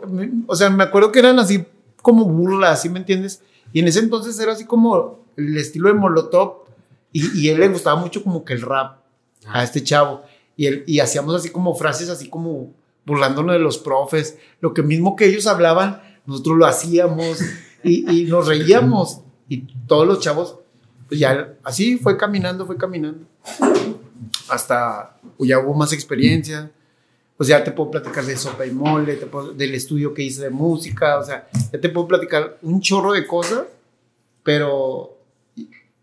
o sea, me acuerdo que eran así como burlas, ¿sí me entiendes? Y en ese entonces era así como el estilo de Molotov y, y él le gustaba mucho como que el rap a este chavo. Y, él, y hacíamos así como frases así como burlándonos de los profes. Lo que mismo que ellos hablaban, nosotros lo hacíamos y, y nos reíamos. Y todos los chavos, pues ya así fue caminando, fue caminando. Hasta pues, ya hubo más experiencia pues ya te puedo platicar de sopa y mole, te puedo- del estudio que hice de música, o sea, ya te puedo platicar un chorro de cosas, pero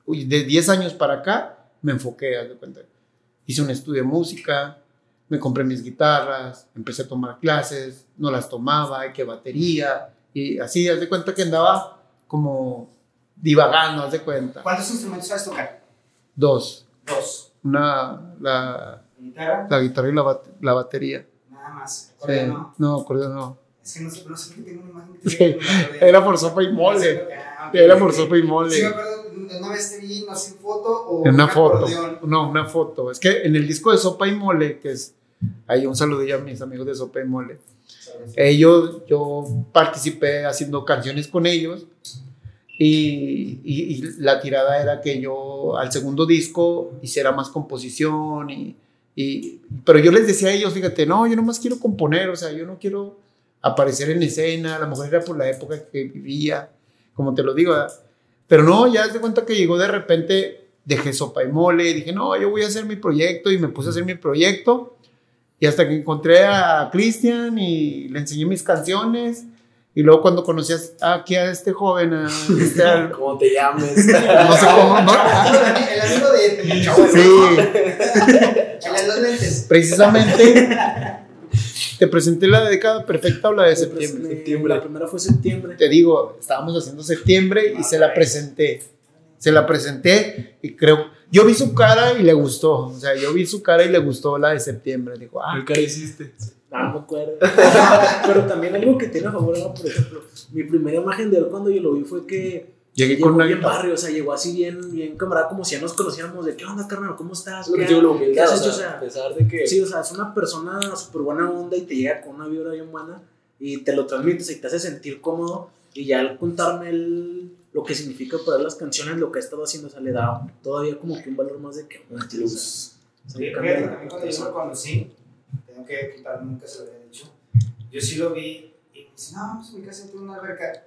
uy, de 10 años para acá me enfoqué, haz de cuenta. Hice un estudio de música, me compré mis guitarras, empecé a tomar clases, no las tomaba, y que batería, y así, haz de cuenta que andaba como divagando, haz de cuenta. ¿Cuántos instrumentos sabes tocar? Dos, Dos. una, la, ¿Guitarra? la guitarra y la, bat- la batería. Nada más. Sí, no. no, acordeón no. Es que no sé, no sé por qué tengo una imagen que Sí. Era por sopa y mole. Ah. Era por sopa y mole. Sí, me acuerdo, una vez te vi, no sé, foto o En una foto. acordeón. No, una foto. Es que en el disco de Sopa y Mole, que es. Ahí un saludillo a mis amigos de Sopa y Mole. Ellos, yo participé haciendo canciones con ellos. Y, y- y la tirada era que yo al segundo disco hiciera más composición. Y, y- pero yo les decía a ellos, fíjate, no, yo nomás quiero componer, o sea, yo no quiero aparecer en escena. A lo mejor era por la época que vivía, como te lo digo. ¿verdad? Pero no, ya te cuenta que llegó de repente dejé sopa y mole, dije, no, yo voy a hacer mi proyecto y me puse a hacer mi proyecto. Y hasta que encontré a Cristian y le enseñé mis canciones. Y luego cuando conocí a- aquí a este joven, a este, al- ¿Cómo te llames? no sé cómo, ¿no? El amigo de Sí, El de precisamente te presenté la década perfecta o la de Septiembre. septiembre. La primera fue septiembre. Te digo, estábamos haciendo septiembre y se la presenté. Se la presenté y creo, yo vi su cara y le gustó. O sea, yo vi su cara y le gustó la de septiembre. Dijo, ah, ¿Qué cara hiciste? No me acuerdo. Pero también algo que tiene a favor, ¿no? por ejemplo, mi primera imagen de él cuando yo lo vi fue que llegué llegó con una bien barrio, o sea, llegó así bien, bien camarada, como si ya nos conociéramos de qué onda, carnal, ¿cómo estás? Es lo que ¿Qué- digo, la qué humildad. has O hecho? sea, O sea, a pesar de que. Sí, o sea, es una persona súper buena onda y te llega con una vibra bien buena y te lo transmites y te hace sentir cómodo. Y ya al contarme el- lo que significa para él las canciones, lo que ha estado haciendo, o sea, le da todavía como que un valor más de que Un plus. Sí, fíjate, también cuando yo lo conocí, tengo que contar, nunca se lo había dicho. Yo sí lo vi y me dice, no, pues en mi casa tiene una alberca.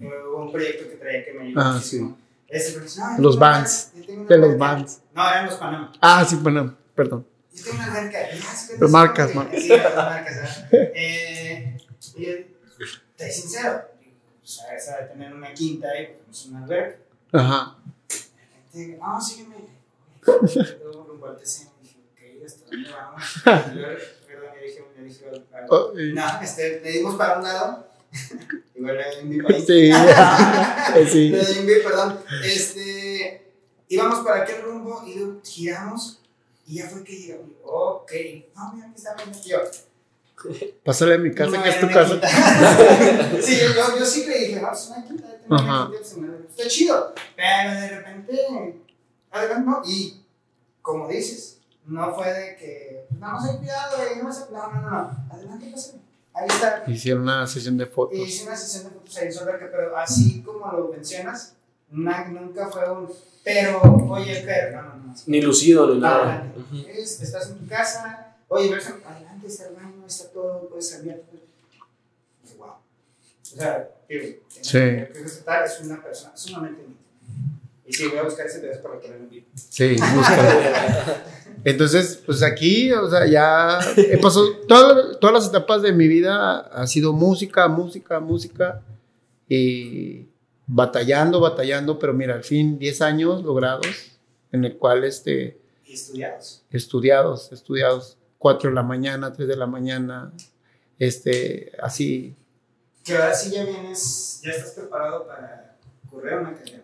Y Hubo un proyecto que traía que me ayudó Ah, muchísimo. Este, pero dice, no, Los Vans, De los alberca". bands. No, eran los Panamá. Ah, sí, bueno, perdón. Yo tengo una alberca. Y, ah, sí, Pero sí, marcas, sí, marcas. Sí, las marcas. Eh, y te sincero, o sea, esa de tener una quinta y pues una alberca. Ajá. Dije, no, sígueme. Luego volteé así y dije, ok, ¿hasta dónde vamos? Al- al- Oh, y- No, este, le dimos para un lado. Igual le di un ahí. Sí, sí. Le di un beep, perdón. Este, íbamos para aquel rumbo y luego giramos y ya fue que llegamos. Ok, no, mira, aquí está mi yo. Pásale a mi casa, No, que es tu una casa. sí, yo, yo, sí le dije, no, es una quinta, tengo una quinta, pues, me- está chido. Pero de repente, adelante, no, y como dices, no fue de que, no, no soy cuidado, güey, no, se- no, no, no, adelante, pásame. Ahí está. Hicieron una sesión de Y fotos. hice una sesión de fotos ahí en Solberca, pero así como lo mencionas, na- nunca fue un, pero, oye, pero, no, no, no. Ni lucido ni nada. Adelante. Es- estás en tu casa, oye, ves, adelante está el baño, está todo, puedes cambiar. Wow. O sea, Sí. que que respetar, es una persona sumamente linda. Y sí, voy a buscar ese video para ponerlo en vivo. Sí, busca. Entonces, pues aquí, o sea, ya he pasado todas, todas las etapas de mi vida, ha sido música, música, música, y batallando, batallando, pero mira, al fin 10 años logrados, en el cual, este, Y estudiados. estudiados, estudiados, 4 de la mañana, 3 de la mañana, este, así, Que ahora sí ya vienes, ya estás preparado para correr una carrera.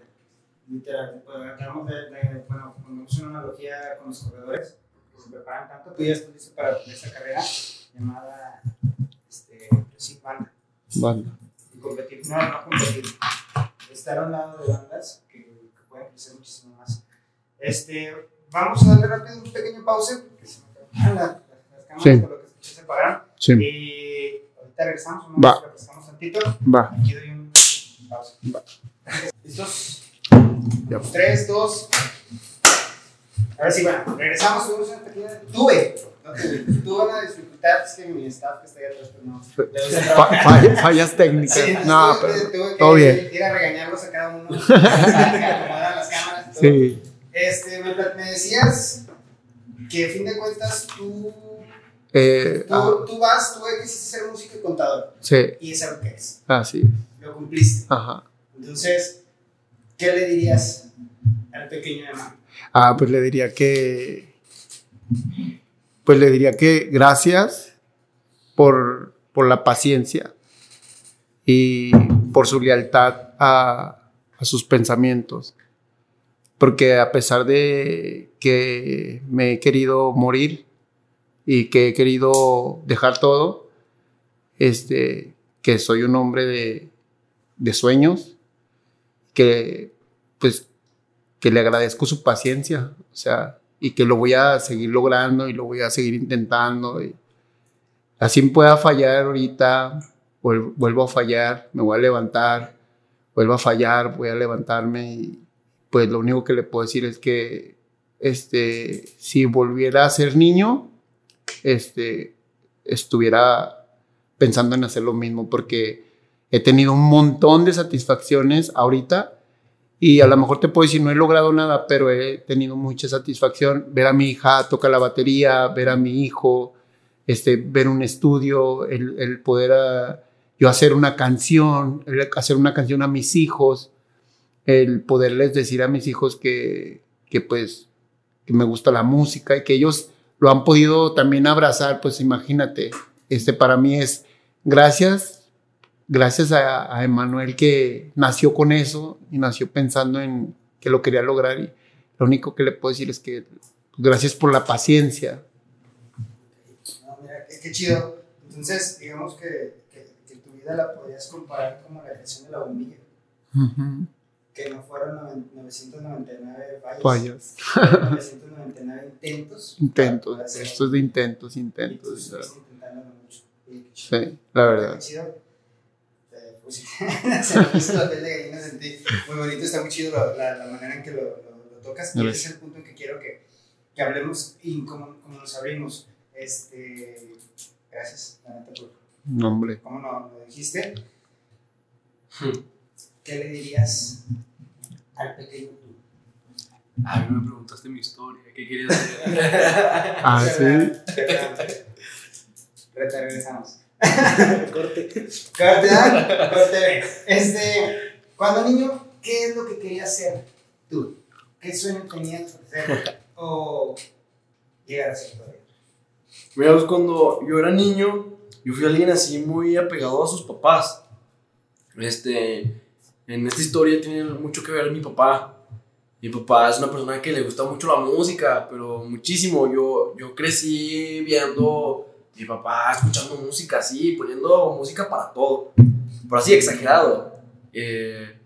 Literal, pues, acabamos de, de- bueno, ponemos una analogía con los corredores, que se preparan tanto, tú ya estás listo para esa carrera llamada, este, sí, banda. banda. y competir, no, no competir, estar a un lado de bandas que, que pueden crecer muchísimo más. Este, vamos a darle rápido un pequeño pause porque se me acabaron las, las cámaras Sí. por lo que se separaron. Sí, Y ahorita regresamos, Va. vamos a refrescamos tantito. va. Aquí doy un pausa. ¿Listos? Ya. Tres, dos. Ahora sí, bueno, regresamos. Tuvimos una pequeña. Tuve, no tuve. Tuve una dificultad, es que mi staff que está ahí atrás, pues no. Fa- fall- fallas técnicas. Sí, no, pero tuve que todo bien. ir a regañarlos a cada uno. que acomodaran las cámaras. todo. Sí, Este, me, me decías que a fin de cuentas tú, eh, tú, ah, tú vas, tú quisiste ser músico y contador. sí, Y es algo que es. así, Lo cumpliste. ajá. Entonces, ¿qué le dirías al pequeño Emma? Ah, pues le diría que. Pues le diría que gracias por, por la paciencia y por su lealtad a, a sus pensamientos. Porque a pesar de que me he querido morir y que he querido dejar todo, este, que soy un hombre de, de sueños, que pues que le agradezco su paciencia, o sea, y que lo voy a seguir logrando y lo voy a seguir intentando. Así pueda fallar ahorita, vuel- vuelvo a fallar, me voy a levantar, vuelvo a fallar, voy a levantarme y pues lo único que le puedo decir es que este, si volviera a ser niño, este, estuviera pensando en hacer lo mismo porque he tenido un montón de satisfacciones ahorita Y a lo mejor te puedo decir, no he logrado nada, pero he tenido mucha satisfacción ver a mi hija tocar la batería, ver a mi hijo, este, ver un estudio, el, el poder ah, yo hacer una canción, hacer una canción a mis hijos, el poderles decir a mis hijos que, que pues que me gusta la música y que ellos lo han podido también abrazar, pues imagínate, este para mí es gracias, gracias a, a Emanuel que nació con eso y nació pensando en que lo quería lograr y lo único que le puedo decir es que gracias por la paciencia. No, mira, qué, qué chido. Entonces, digamos que, que, que tu vida la podrías comparar como la creación de la bombilla, Ujú. que no fueron noven- 999 fallas, Fallas, fueron 999 intentos. intentos, esto es de intentos, Y tú intentos. sea, estuviste intentándolo mucho. Y. Sí, la verdad. Qué chido. Sí, se me puso la piel de gallina, sentí muy bonito, está muy chido lo- la, la manera en que lo, lo, lo tocas. Y ese es el punto en que quiero que, que hablemos y como, como nos abrimos. Este, gracias, la neta, por No, hombre. cómo no, lo dijiste. Hmm. ¿Qué le dirías al pequeño tú? Ay, me preguntaste mi historia. ¿Qué querías saber? Ah, sí. Regresamos. Corte. Corte, ¿ah? Corte. Este, cuando niño, ¿qué es lo que querías ser tú? ¿Qué sueño tenías por ser? O llegar a ser todavía. Mira, pues cuando yo era niño, yo fui alguien así muy apegado a sus papás. Este, en esta historia tiene mucho que ver mi papá. Mi papá es una persona que le gusta mucho la música, pero muchísimo. Yo, yo crecí viendo mi papá escuchando música así, poniendo música para todo. Pero así exagerado. Eh,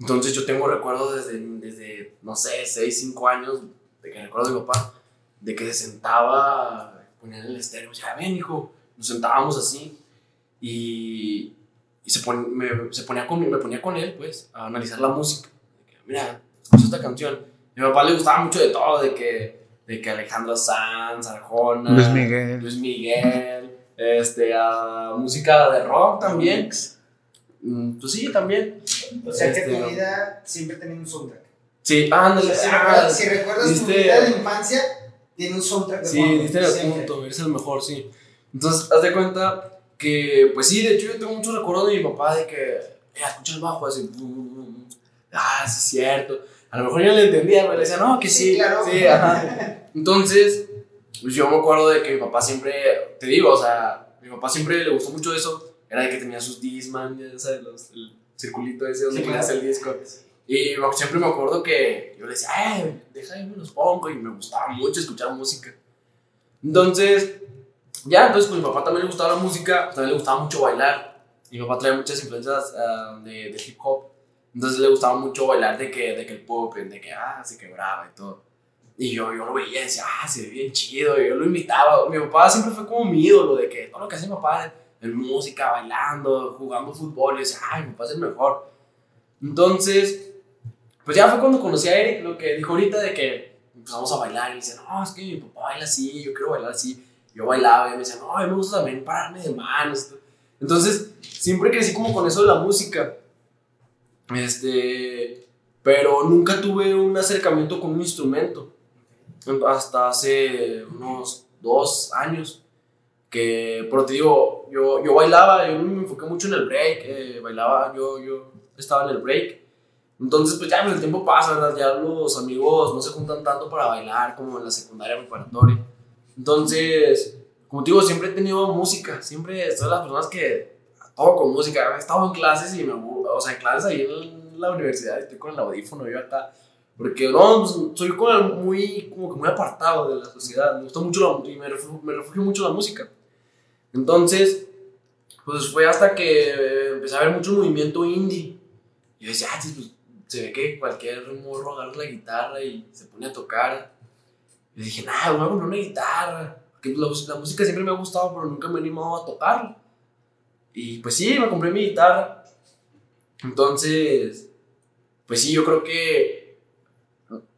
entonces yo tengo recuerdos desde, desde, no sé, 6, 5 años, de que recuerdo a mi papá, de que se sentaba, ponía en el estéreo, y decía, ven hijo, nos sentábamos así, y, y se, pon- me, se ponía con, me ponía con él, pues, a analizar la música. De Mira, escucha esta canción. A mi papá le gustaba mucho de todo, de que, de que Alejandro Sanz, Arjona, Luis Miguel. Luis Miguel, este, a música de rock también. Mm, Pues sí, también. O sea, que Este, tu vida siempre tenía un soundtrack. Sí, ándale. si, ah, recuerdas, si recuerdas tu vida de infancia, tiene un soundtrack de Sí, diste el punto, eres el mejor, sí. Entonces, haz de cuenta que, pues sí, de hecho yo tengo muchos recuerdos de mi papá de que, "Mira, escucha el bajo, así, ah, sí es cierto. A lo mejor yo le entendía, pero le decía, no, que sí, Sí, claro. sí, ajá. Entonces, pues yo me acuerdo de que mi papá siempre, te digo, o sea, mi papá siempre le gustó mucho eso, era de que tenía sus Disman, ya sabes, los- el circulito ese donde Sí, claro. el disco. Y siempre me acuerdo que yo le decía, eh, deja ahí me los pongo. Y me gustaba mucho escuchar música. Entonces, ya, entonces, pues mi papá también le gustaba la música, también le gustaba mucho bailar. Y mi papá traía muchas influencias ah, de, de hip hop. Entonces le gustaba mucho bailar de que, de que el pop, de que, ah, se quebraba y todo. Y yo, yo lo veía y decía, ah, se ve bien chido. Y yo lo imitaba. Mi papá siempre fue como mi ídolo, de que todo lo que hace mi papá, en música, bailando, jugando fútbol. Y yo decía, ay, mi papá es el mejor. Entonces, pues ya fue cuando conocí a Eric, lo que dijo ahorita de que empezamos a bailar y dice, no, es que mi papá baila así, yo quiero bailar así. Yo bailaba y me decía, no, a mí me gusta también pararme de manos. Entonces, siempre crecí como con eso de la música. Este, pero nunca tuve un acercamiento con un instrumento. Hasta hace unos dos años. Que, pero te digo, yo, yo bailaba, yo me enfoqué mucho en el break. eh, bailaba, yo, yo estaba en el break. Entonces, pues ya el tiempo pasa, ¿verdad? Ya los amigos no se juntan tanto para bailar como en la secundaria preparatoria. Entonces, como te digo, siempre he tenido música. Siempre soy de las personas que todo con música. He estado en clases y me. O sea, en clases ahí en la universidad estoy con el audífono yo acá. Porque no, pues, soy como muy, como muy apartado de la sociedad. Me gusta mucho la, y me refugio, mucho la música. Entonces, pues fue hasta que empecé a ver mucho movimiento indie. Y yo decía, ah, pues se ve que cualquier morro agarra la guitarra y se pone a tocar. Y dije, nah, voy una guitarra. La, la música siempre me ha gustado, pero nunca me he animado a tocarla. Y pues sí, me compré mi guitarra. Entonces, pues sí, yo creo que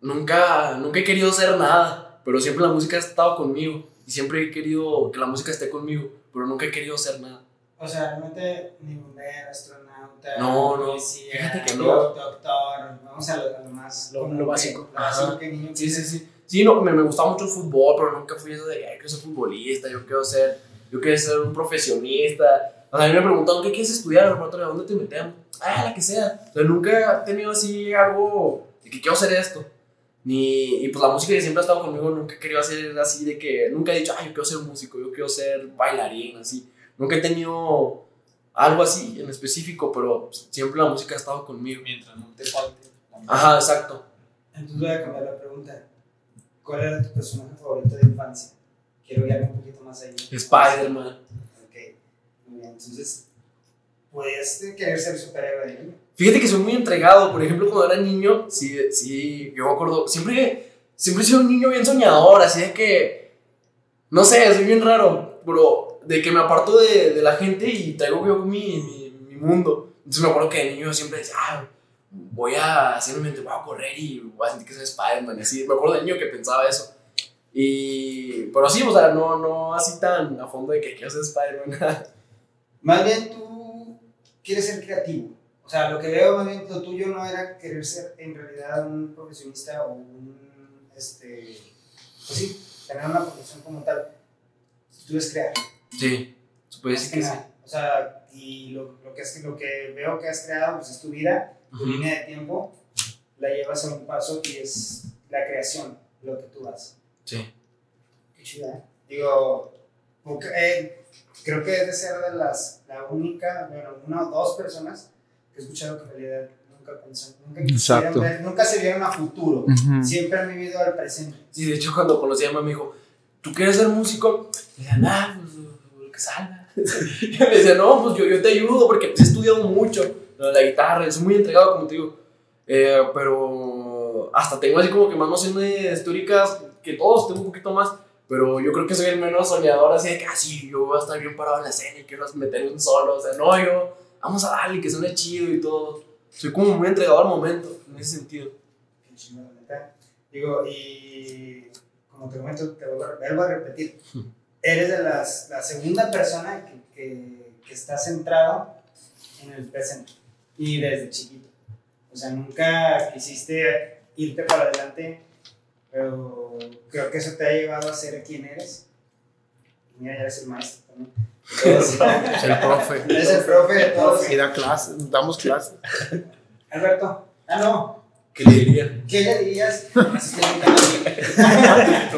nunca, nunca he querido hacer nada, pero siempre la música ha estado conmigo. Y siempre he querido que la música esté conmigo, pero nunca he querido hacer nada. O sea, realmente ni bombero, astronauta, No, no, policía, fíjate que no. doctor, vamos a lo, a lo más... Lo- lo que- básico. Lo básico que niño Sí, sí, sí. Sí, no, me, me gustaba mucho el fútbol, pero nunca fui eso de, ay, quiero ser futbolista, yo quiero ser, yo quiero ser un profesionista. O sea, a mí me preguntaban, ¿qué quieres estudiar? Laboratorio, ¿a dónde te metemos? Ah, la que sea. O sea, nunca he tenido así algo de que quiero hacer esto. Ni, y pues la música que siempre ha estado conmigo, nunca he querido hacer así de que, nunca he dicho, ay, yo quiero ser músico, yo quiero ser bailarín, así. Nunca he tenido algo así en específico, pero pues, siempre la música ha estado conmigo. Mientras no te falte. Ajá, exacto. Entonces voy a cambiar la pregunta. ¿Cuál era tu personaje favorito de infancia? Quiero guiarme un poquito más ahí. Spider-Man. Ok, muy bien. Entonces, ¿podías querer ser superhéroe de niño? Fíjate que soy muy entregado. Por ejemplo, cuando era niño, sí, sí, yo me acuerdo, siempre, siempre he sido un niño bien soñador, así de que, no sé, soy bien raro, pero de que me aparto de, de la gente y traigo yo mi, mi, mi mundo. Entonces me acuerdo que de niño siempre decía, ah, voy a hacer un mente, voy a correr y voy a sentir que soy Spider-Man, así. Me acuerdo de niño que pensaba eso. Y, pero sí, o sea, no, no así tan a fondo de que quiero ser Spider-Man. Más bien tú quieres ser creativo. O sea, lo que veo más bien lo tuyo no era querer ser en realidad un profesionista o un, este, pues sí, tener una profesión como tal. Tú es crear. sí, puede decir que que sí. O sea, y lo, lo, que es, lo que veo que has creado pues es tu vida, tu línea de tiempo, la llevas a un paso y es la creación, lo que tú haces. Sí. Qué chida, ¿eh? Digo, porque, eh, creo que es de ser de las, la única, bueno, una o dos personas que he escuchado que en realidad nunca pensaron, nunca, ver- nunca se vieron a futuro, siempre han vivido al presente. Sí, de hecho, cuando conocí a mi mamá me dijo, ¿tú quieres ser músico? Y decía, nah, pues lo que salga. y yo le decía, no, pues yo, yo te ayudo porque he estudiado mucho la guitarra, soy muy entregado, como te digo. Eh, pero hasta tengo así como que más nociones históricas que todos, tengo un poquito más. Pero yo creo que soy el menos soñador, así de que, ah, sí, yo voy a estar bien parado en la escena y quiero meter un solo. O sea, no, yo, vamos a darle, que suene chido y todo. Soy como muy entregado al momento, en ese sentido. Qué chingón, la neta. Digo, y como te comento, te vuelvo a, vuelvo a repetir, eres de las, la segunda persona que, que, que está centrado en el presente y desde chiquito. O sea, nunca quisiste irte para adelante, pero creo que eso te ha llevado a ser quien eres. Y mira, ya eres el maestro también. Es el profe. eres el profe de todos. Y da clases, damos clases. Alberto, ah, no, ¿Qué le diría? ¿qué le dirías? ¿Tú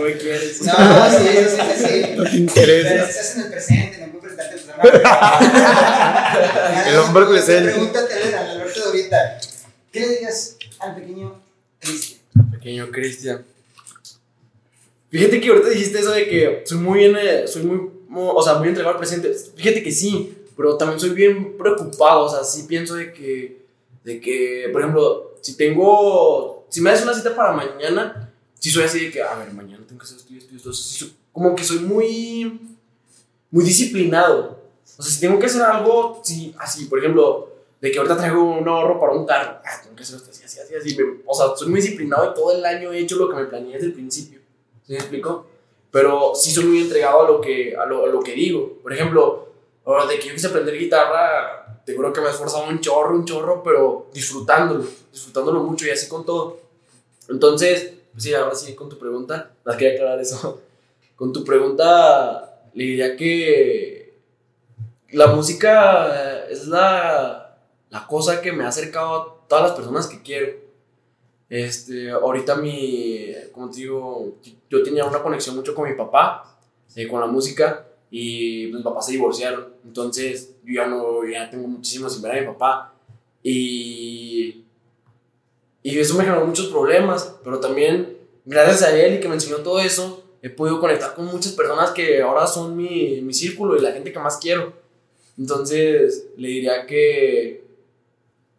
me quieres? No, sí, sí, sí, sí. No te Pero interesa. estás en el presente, no puedo presentarte el programa. El hombre presente. Pregúntate al Alberto de ahorita. ¿Qué le dirías al pequeño Cristian? Pequeño Cristian. Fíjate que ahorita dijiste eso de que soy muy bien, soy muy, o sea, muy entregado al presente. Fíjate que sí, pero también soy bien preocupado, o sea, sí pienso de que, de que, por ejemplo, si tengo, si me das una cita para mañana, sí soy así de que, a ver, mañana tengo que hacer esto y esto y esto. Como que soy muy, muy disciplinado. O sea, si tengo que hacer algo, sí, así, por ejemplo, de que ahorita traigo un ahorro para un carro, ah, tengo que hacer esto así, así, así, así. o sea, soy muy disciplinado y todo el año he hecho lo que me planeé desde el principio. ¿Sí me explico? Pero sí soy muy entregado a lo que, a lo, a lo que digo. Por ejemplo, ahora de que yo quise aprender guitarra, te juro que me he esforzado un chorro, un chorro, pero disfrutándolo, disfrutándolo mucho y así con todo. Entonces, pues sí, ahora sí, con tu pregunta, las quería aclarar eso. Con tu pregunta, le diría que la música es la, la cosa que me ha acercado a todas las personas que quiero. Este, ahorita mi, como te digo, yo tenía una conexión mucho con mi papá, eh, con la música, y mis papás se divorciaron. Entonces, yo ya no, ya tengo muchísimo sin ver a mi papá. Y, y eso me generó muchos problemas, pero también, gracias a él y que me enseñó todo eso, he podido conectar con muchas personas que ahora son mi, mi círculo y la gente que más quiero. Entonces, le diría que,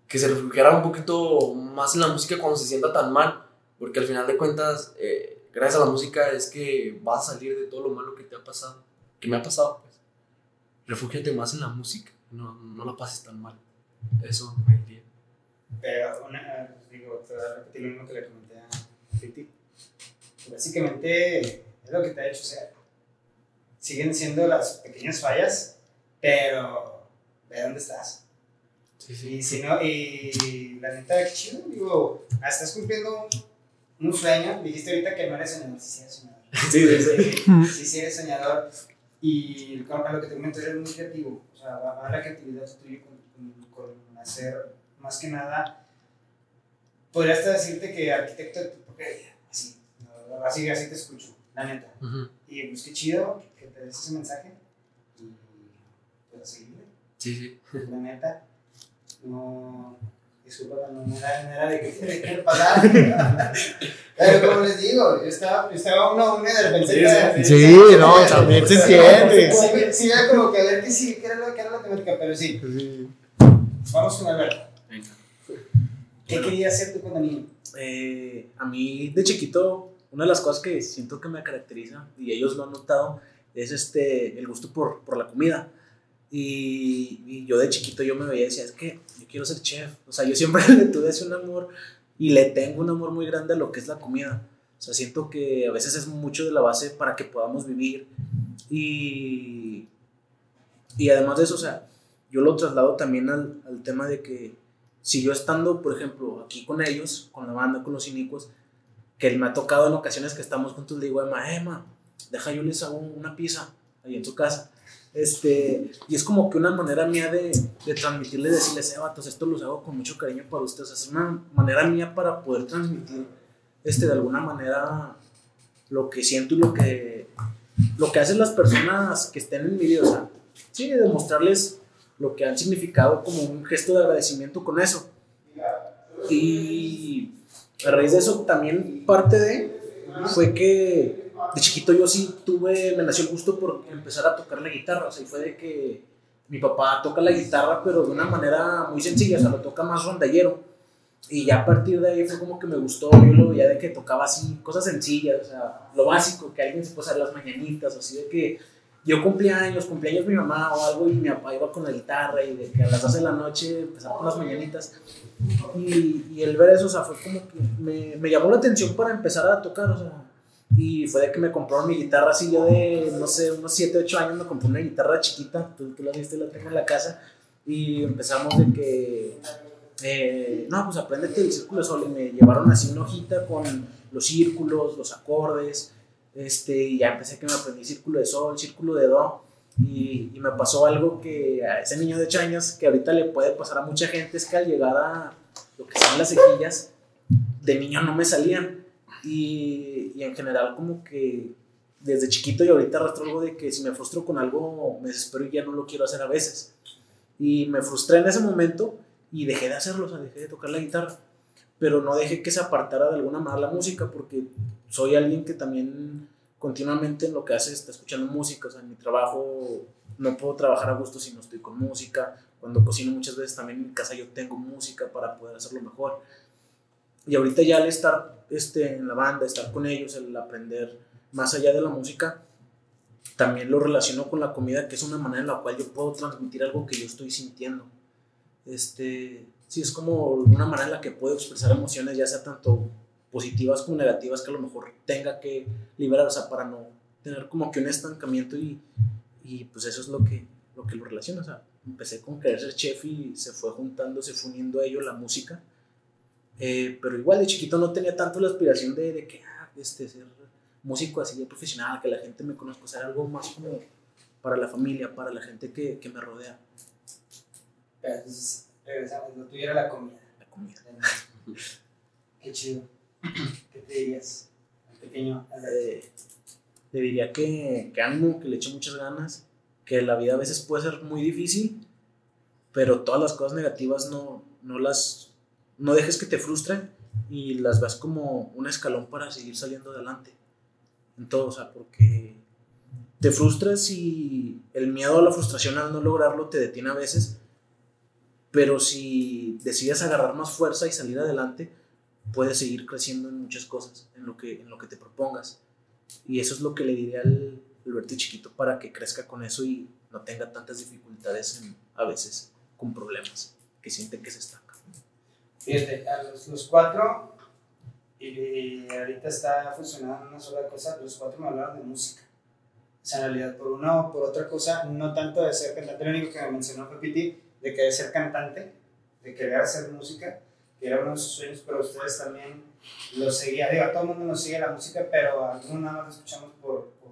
que se refugiara un poquito más en la música cuando se sienta tan mal, porque al final de cuentas, eh, gracias a la música es que vas a salir de todo lo malo que te ha pasado, que me ha pasado, pues. Refúgiate más en la música, no, no la pases tan mal. Eso me diría. Pero, una, digo, te voy a repetir lo mismo que le comenté a Titi. Básicamente, es lo que te ha hecho ser. Siguen siendo las pequeñas fallas pero ve dónde estás. Sí, sí. Y, si no, y la neta, qué chido, digo, ah, estás cumpliendo un sueño. Dijiste ahorita que no eres soñador, sí, sí eres soñador. Sí, sí, sí. Sí, sí eres soñador. Y con lo que te comento, eres muy creativo. O sea, va, va la creatividad tuya con, con, con hacer, más que nada, podría hasta decirte que arquitecto de tu porquería. Así, así, así te escucho, la neta. Y pues qué chido que te des ese mensaje. Y pues seguirle. Sí, sí. La neta, no. Disculpa, no, no era, no era de que te que pasar. Pero como les digo, yo estaba, yo estaba uno a uno y de repente. Sí, sí, Sí, no, también se entiende. Sí, sí, era como que a ver que sí, que era, lo, que era la temática, pero sí. Sí. Vamos con Alberto. Venga. ¿Qué Bueno. querías hacer tú cuando niño? Eh, a mí de chiquito, una de las cosas que siento que me caracteriza, y ellos lo han notado, es este, el gusto por, por la comida. Y, y yo de chiquito yo me veía y decía, es que yo quiero ser chef. O sea, yo siempre le tuve ese un amor y le tengo un amor muy grande a lo que es la comida. O sea, siento que a veces es mucho de la base para que podamos vivir. Y, y además de eso, o sea, yo lo traslado también al, al tema de que si yo estando, por ejemplo, aquí con ellos, con la banda, con los inicuos, que me ha tocado en ocasiones que estamos juntos, le digo, Emma, Emma, deja yo les hago una pizza ahí en su casa. Este, y es como que una manera mía de, de transmitirle, decirles, eh, vatos, esto los hago con mucho cariño para ustedes. O sea, es una manera mía para poder transmitir, este, de alguna manera, lo que siento y lo que, lo que hacen las personas que estén en mi vida. O sea, sí, demostrarles lo que han significado como un gesto de agradecimiento con eso. Y a raíz de eso también parte de fue que de chiquito yo sí tuve, me nació el gusto por empezar a tocar la guitarra, o sea, y fue de que mi papá toca la guitarra pero de una manera muy sencilla, o sea, lo toca más rondallero. Y ya a partir de ahí fue como que me gustó, yo lo veía de que tocaba así, cosas sencillas, o sea, lo básico, que alguien se puede hacer las mañanitas, o así de que yo cumplía años, cumpleaños mi mamá o algo y mi papá iba con la guitarra y de que a las 12 de la noche empezaba con las mañanitas. Y, y el ver eso, o sea, fue como que me, me llamó la atención para empezar a tocar, o sea, y fue de que me compraron mi guitarra así yo de, no sé, unos 7, 8 años me compré una guitarra chiquita, tú, tú la viste, la tengo en la casa, y empezamos de que, eh, no, pues apréndete el círculo de sol, y me llevaron así una hojita con los círculos, los acordes, este, y ya empecé que me aprendí círculo de sol, círculo de do, y, y me pasó algo que a ese niño de 8 años, que ahorita le puede pasar a mucha gente, es que al llegar a lo que son las cejillas, de niño no me salían. Y, y en general como que desde chiquito y ahorita arrastro algo de que si me frustro con algo me desespero y ya no lo quiero hacer a veces. Y me frustré en ese momento y dejé de hacerlo, o sea, dejé de tocar la guitarra. Pero no dejé que se apartara de alguna manera la música porque soy alguien que también continuamente en lo que hace está escuchando música, o sea, en mi trabajo no puedo trabajar a gusto si no estoy con música, cuando cocino muchas veces también en mi casa yo tengo música para poder hacerlo mejor. Y ahorita ya al estar este, en la banda, estar con ellos, el aprender más allá de la música, también lo relaciono con la comida, que es una manera en la cual yo puedo transmitir algo que yo estoy sintiendo. Este, sí, es como una manera en la que puedo expresar emociones, ya sea tanto positivas como negativas, que a lo mejor tenga que liberar, o sea, para no tener como que un estancamiento y, y pues eso es lo que, lo que lo relaciona, o sea, empecé con querer ser chef y se fue juntando, se fue uniendo a ello la música, eh, pero igual de chiquito no tenía tanto la aspiración de, de que, ah, este, ser músico así de profesional, que la gente me conozca, o sea, algo más como para la familia, para la gente que, que me rodea, Pero entonces, regresamos, lo tuyo era la comida. la comida. Qué chido. ¿Qué te dirías al pequeño? Eh, le diría que, que ánimo, que le eche muchas ganas, que la vida a veces puede ser muy difícil, pero todas las cosas negativas no, no las no dejes que te frustren y las veas como un escalón para seguir saliendo adelante en todo, o sea, porque te frustras y el miedo a la frustración al no lograrlo te detiene a veces, pero si decides agarrar más fuerza y salir adelante, puedes seguir creciendo en muchas cosas, en lo que, en lo que te propongas. Y eso es lo que le diría al Alberto chiquito para que crezca con eso y no tenga tantas dificultades a veces con problemas, que siente que se estanca. Fíjate, a los, los cuatro, y ahorita está funcionando una sola cosa, los cuatro me hablaron de música. esa realidad por una o por otra cosa, no tanto de ser cantante, lo único que me mencionó fue Piti, de que de ser cantante, de querer hacer música, que era uno de sus sueños, pero ustedes también lo seguían, digo, a todo el mundo nos sigue la música, pero a algunos nada más escuchamos por, por,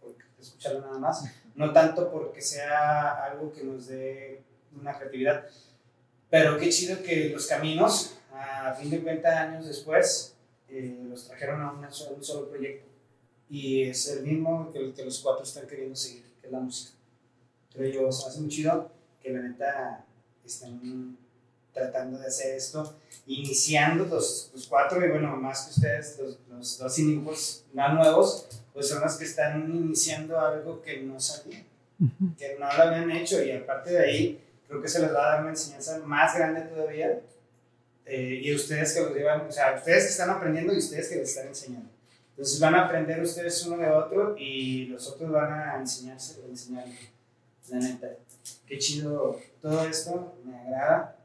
por escucharlo nada más, no tanto porque sea algo que nos dé una creatividad, pero qué chido que los caminos, a fin de cuentas años después, eh, los trajeron a una sola- un solo proyecto. Y es el mismo que, que los cuatro están queriendo seguir, que es la música. Creo yo, se me hace muy chido que la neta están tratando de hacer esto, iniciando los, los cuatro, y bueno, más que ustedes, los, los dos cínicos más nuevos, pues son los que están iniciando algo que no sabían, que no lo habían hecho, y aparte de ahí, creo que se les va a dar una enseñanza más grande todavía, eh, y ustedes que los llevan, o sea, ustedes que están aprendiendo y ustedes que les están enseñando. Entonces van a aprender ustedes uno de otro y los otros van a enseñarse, enseñar. La neta, qué chido todo esto, me agrada.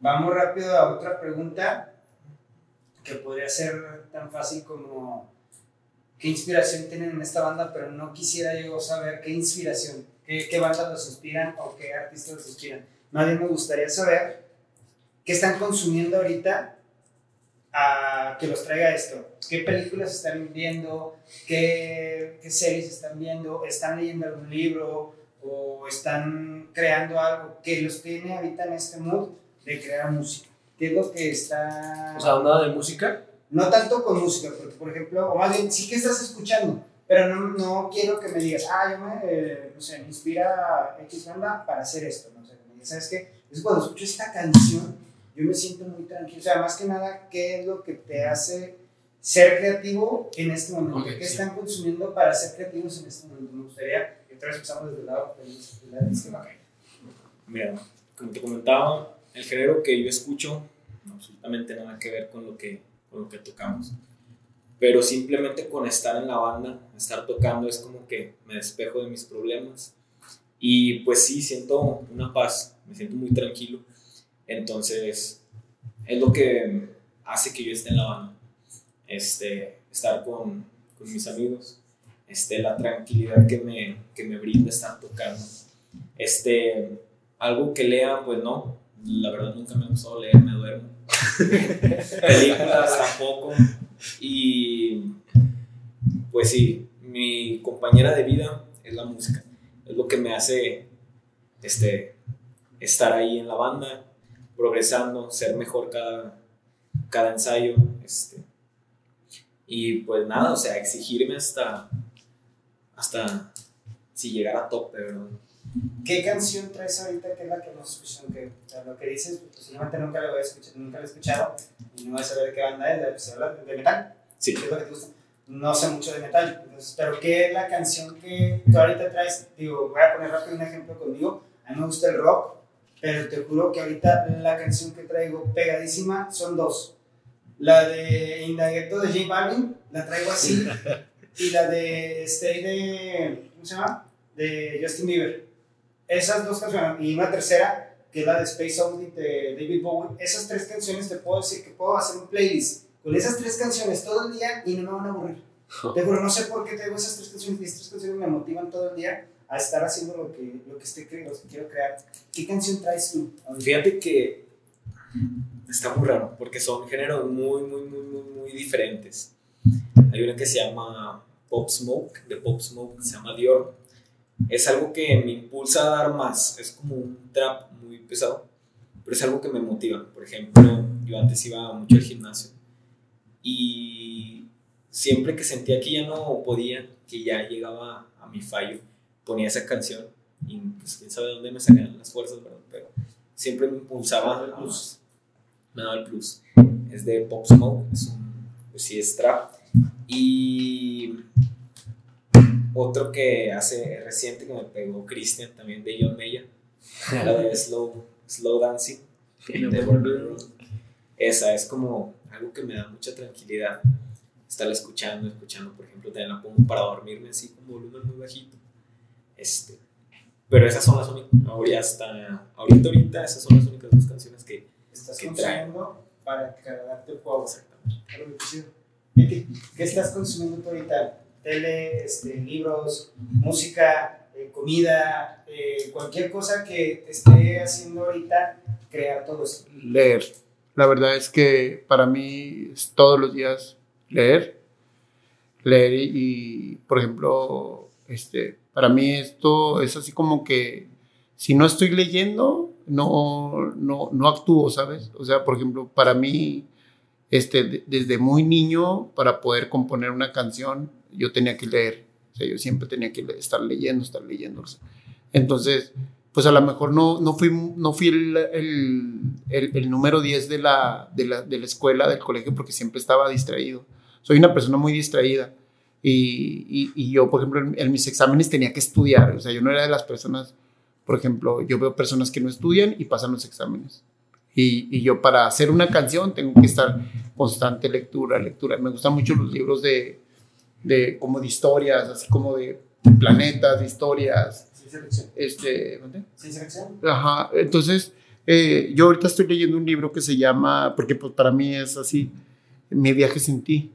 Vamos rápido a otra pregunta que podría ser tan fácil como qué inspiración tienen en esta banda, pero no quisiera yo saber qué inspiración, qué, qué bandas los inspiran o qué artistas los inspiran. Más bien me gustaría saber qué están consumiendo ahorita a que los traiga esto. ¿Qué películas están viendo? ¿Qué, qué series están viendo? ¿Están leyendo algún libro? ¿O están creando algo que los tiene ahorita en este mood de crear música? ¿Qué es lo que está...? O sea, onda de música. no tanto con música, porque por ejemplo, o más bien sí que estás escuchando, pero no, no quiero que me digas, ah, yo me, eh, no sé, me inspira X banda para hacer esto, no sé, me digas, ¿sabes qué? Es cuando escucho esta canción, yo me siento muy tranquilo, o sea, más que nada, ¿qué es lo que te hace ser creativo en este momento? Ok, ¿Qué sí. están consumiendo para ser creativos en este momento? Me gustaría que otra vez empezamos desde el lado del lado izquierdo. Mira, como te comentaba, el género que yo escucho no absolutamente nada que ver con lo que, con lo que tocamos. Pero simplemente con estar en la banda, estar tocando, es como que me despejo de mis problemas. Y pues sí, siento una paz, me siento muy tranquilo. Entonces, es lo que hace que yo esté en la banda. Este, estar con, con mis amigos, este, la tranquilidad que me, que me brinda estar tocando. Este, algo que lea, pues no, la verdad nunca me ha gustado leer, me duermo. Películas tampoco. Y pues sí, mi compañera de vida es la música. Es lo que me hace este, estar ahí en la banda, progresando, ser mejor cada, cada ensayo. Este, y pues nada, o sea, exigirme hasta, hasta si llegara a tope, ¿verdad? ¿Qué canción traes ahorita que es la que nos escuchan? Que, o sea, lo que dices, pues, posiblemente nunca lo he escuchado, nunca lo he escuchado y no voy a saber de qué banda es, habla de metal. Sí. ¿Qué es lo que te gusta? No sé mucho de metal, entonces, pero ¿qué es la canción que tú ahorita traes? Digo, voy a poner rápido un ejemplo conmigo. A mí me gusta el rock, pero te juro que ahorita la canción que traigo pegadísima son dos. La de Indagueto de J Balvin, la traigo así, y la de Stay de, ¿cómo se llama? De Justin Bieber. Esas dos canciones, y una tercera, que es la de Space Oddity de David Bowie. Esas tres canciones te puedo decir que puedo hacer un playlist con esas tres canciones todo el día y no me van a aburrir. Te juro, no sé por qué tengo esas tres canciones y esas tres canciones me motivan todo el día a estar haciendo lo que, lo que, estoy, lo que quiero crear. ¿Qué canción traes tú? Fíjate que está muy raro, porque son géneros muy, muy, muy, muy, muy diferentes. Hay una que se llama Pop Smoke, de Pop Smoke, se llama Dior. Es algo que me impulsa a dar más, es como un trap muy pesado, pero es algo que me motiva. Por ejemplo, yo antes iba mucho al gimnasio y siempre que sentía que ya no podía, que ya llegaba a mi fallo, ponía esa canción y pues quién sabe dónde me salían las fuerzas, ¿verdad? Pero siempre me impulsaba a más. Me daba el plus. Es de Pop Smoke, es un, pues sí, es trap. Y otro que hace reciente que me pegó Christian también de John Mayer, la de Slow, Slow Dancing de. Esa es como algo que me da mucha tranquilidad. Estar escuchando, escuchando, por ejemplo, también la pongo para dormirme así con volumen muy bajito. Este, pero esas son las únicas, ahorita, hasta, ahorita, ahorita, esas son las únicas dos canciones que Estás ¿Qué trae? consumiendo para cargarte el juego. Viti, ¿Qué estás consumiendo tú ahorita? Tele, este, libros, música, eh, comida, eh, cualquier cosa que esté haciendo ahorita crear todo esto. Leer. La verdad es que para mí es todos los días leer. Leer y, y, por ejemplo, este, para mí esto es así como que si no estoy leyendo, no, no, no actúo, ¿sabes? O sea, por ejemplo, para mí, este, de- desde muy niño, para poder componer una canción, yo tenía que leer. O sea, yo siempre tenía que estar leyendo, estar leyendo. Entonces, pues a lo mejor no, no fui, no fui el, el, número 10 de la, de, la, de la escuela, del colegio, porque siempre estaba distraído. Soy una persona muy distraída. Y, y, y yo, por ejemplo, en, en mis exámenes tenía que estudiar. O sea, yo no era de las personas, por ejemplo, yo veo personas que no estudian y pasan los exámenes. Y, y yo para hacer una canción tengo que estar constante lectura, lectura. Me gustan mucho los libros de, de como de historias, así como de planetas, de historias. Ciencia ficción. Este, ¿dónde? Ciencia ficción. Ajá, entonces eh, yo ahorita estoy leyendo un libro que se llama, porque pues para mí es así, Mi viaje sin ti,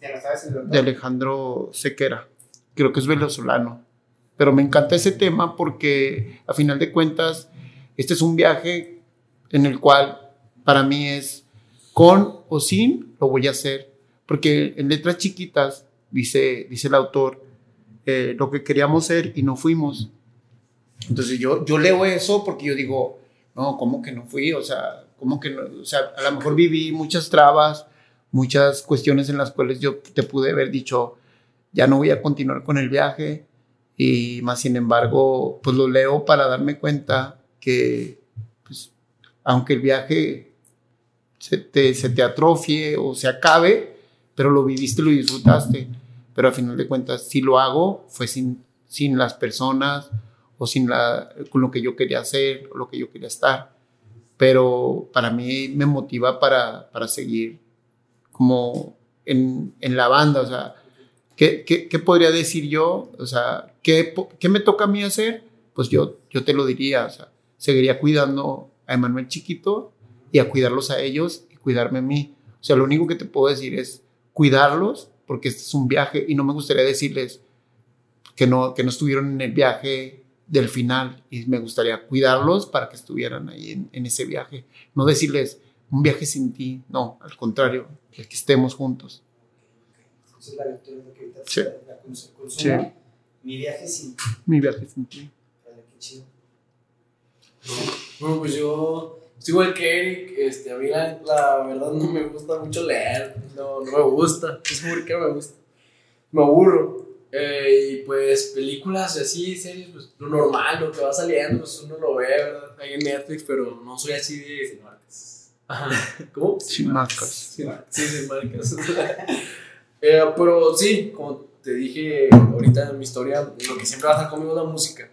¿Te la sabes el de? Alejandro Sequera, creo que es venezolano, pero me encanta ese tema porque a final de cuentas este es un viaje en el cual para mí es con o sin, lo voy a hacer, porque en letras chiquitas dice, dice el autor eh, lo que queríamos ser y no fuimos. Entonces yo, yo leo eso porque yo digo, no, ¿cómo que no fui? O sea, ¿cómo que no? O sea, a lo mejor viví muchas trabas, muchas cuestiones en las cuales yo te pude haber dicho, ya no voy a continuar con el viaje. Y más sin embargo, pues lo leo para darme cuenta que, pues, aunque el viaje se te, se te atrofie o se acabe, pero lo viviste, lo disfrutaste. Pero a final de cuentas, si lo hago, fue sin, sin las personas o sin la, con lo que yo quería hacer o lo que yo quería estar. Pero para mí me motiva para, para seguir como en, en la banda, o sea, ¿qué, qué, qué podría decir yo? O sea, ¿qué, ¿qué me toca a mí hacer? Pues yo, yo te lo diría, o sea, seguiría cuidando a Emanuel chiquito y a cuidarlos a ellos y cuidarme a mí. O sea, lo único que te puedo decir es cuidarlos porque este es un viaje y no me gustaría decirles que no, que no estuvieron en el viaje del final y me gustaría cuidarlos para que estuvieran ahí en, en ese viaje. No decirles un viaje sin ti, no, al contrario, el que estemos juntos. Esa es la lectura de lo que ahorita Sí. la. Mi viaje sin. Mi viaje sin ti. Qué chido. Bueno, pues yo estoy igual que Eric. Este, a mí la, la verdad no me gusta mucho leer. No, no me gusta. Es porque no me gusta. Me aburro. Eh, y pues películas así, series, pues lo normal, lo que va saliendo, pues uno lo ve, ¿verdad? Ahí en Netflix, pero no soy así de. Sin marcas. Ajá. ¿Cómo? Sin marcas. Sin marcas. Sí, sin marcas. Eh, pero sí, como te dije ahorita en mi historia, lo que siempre va a estar conmigo es la música.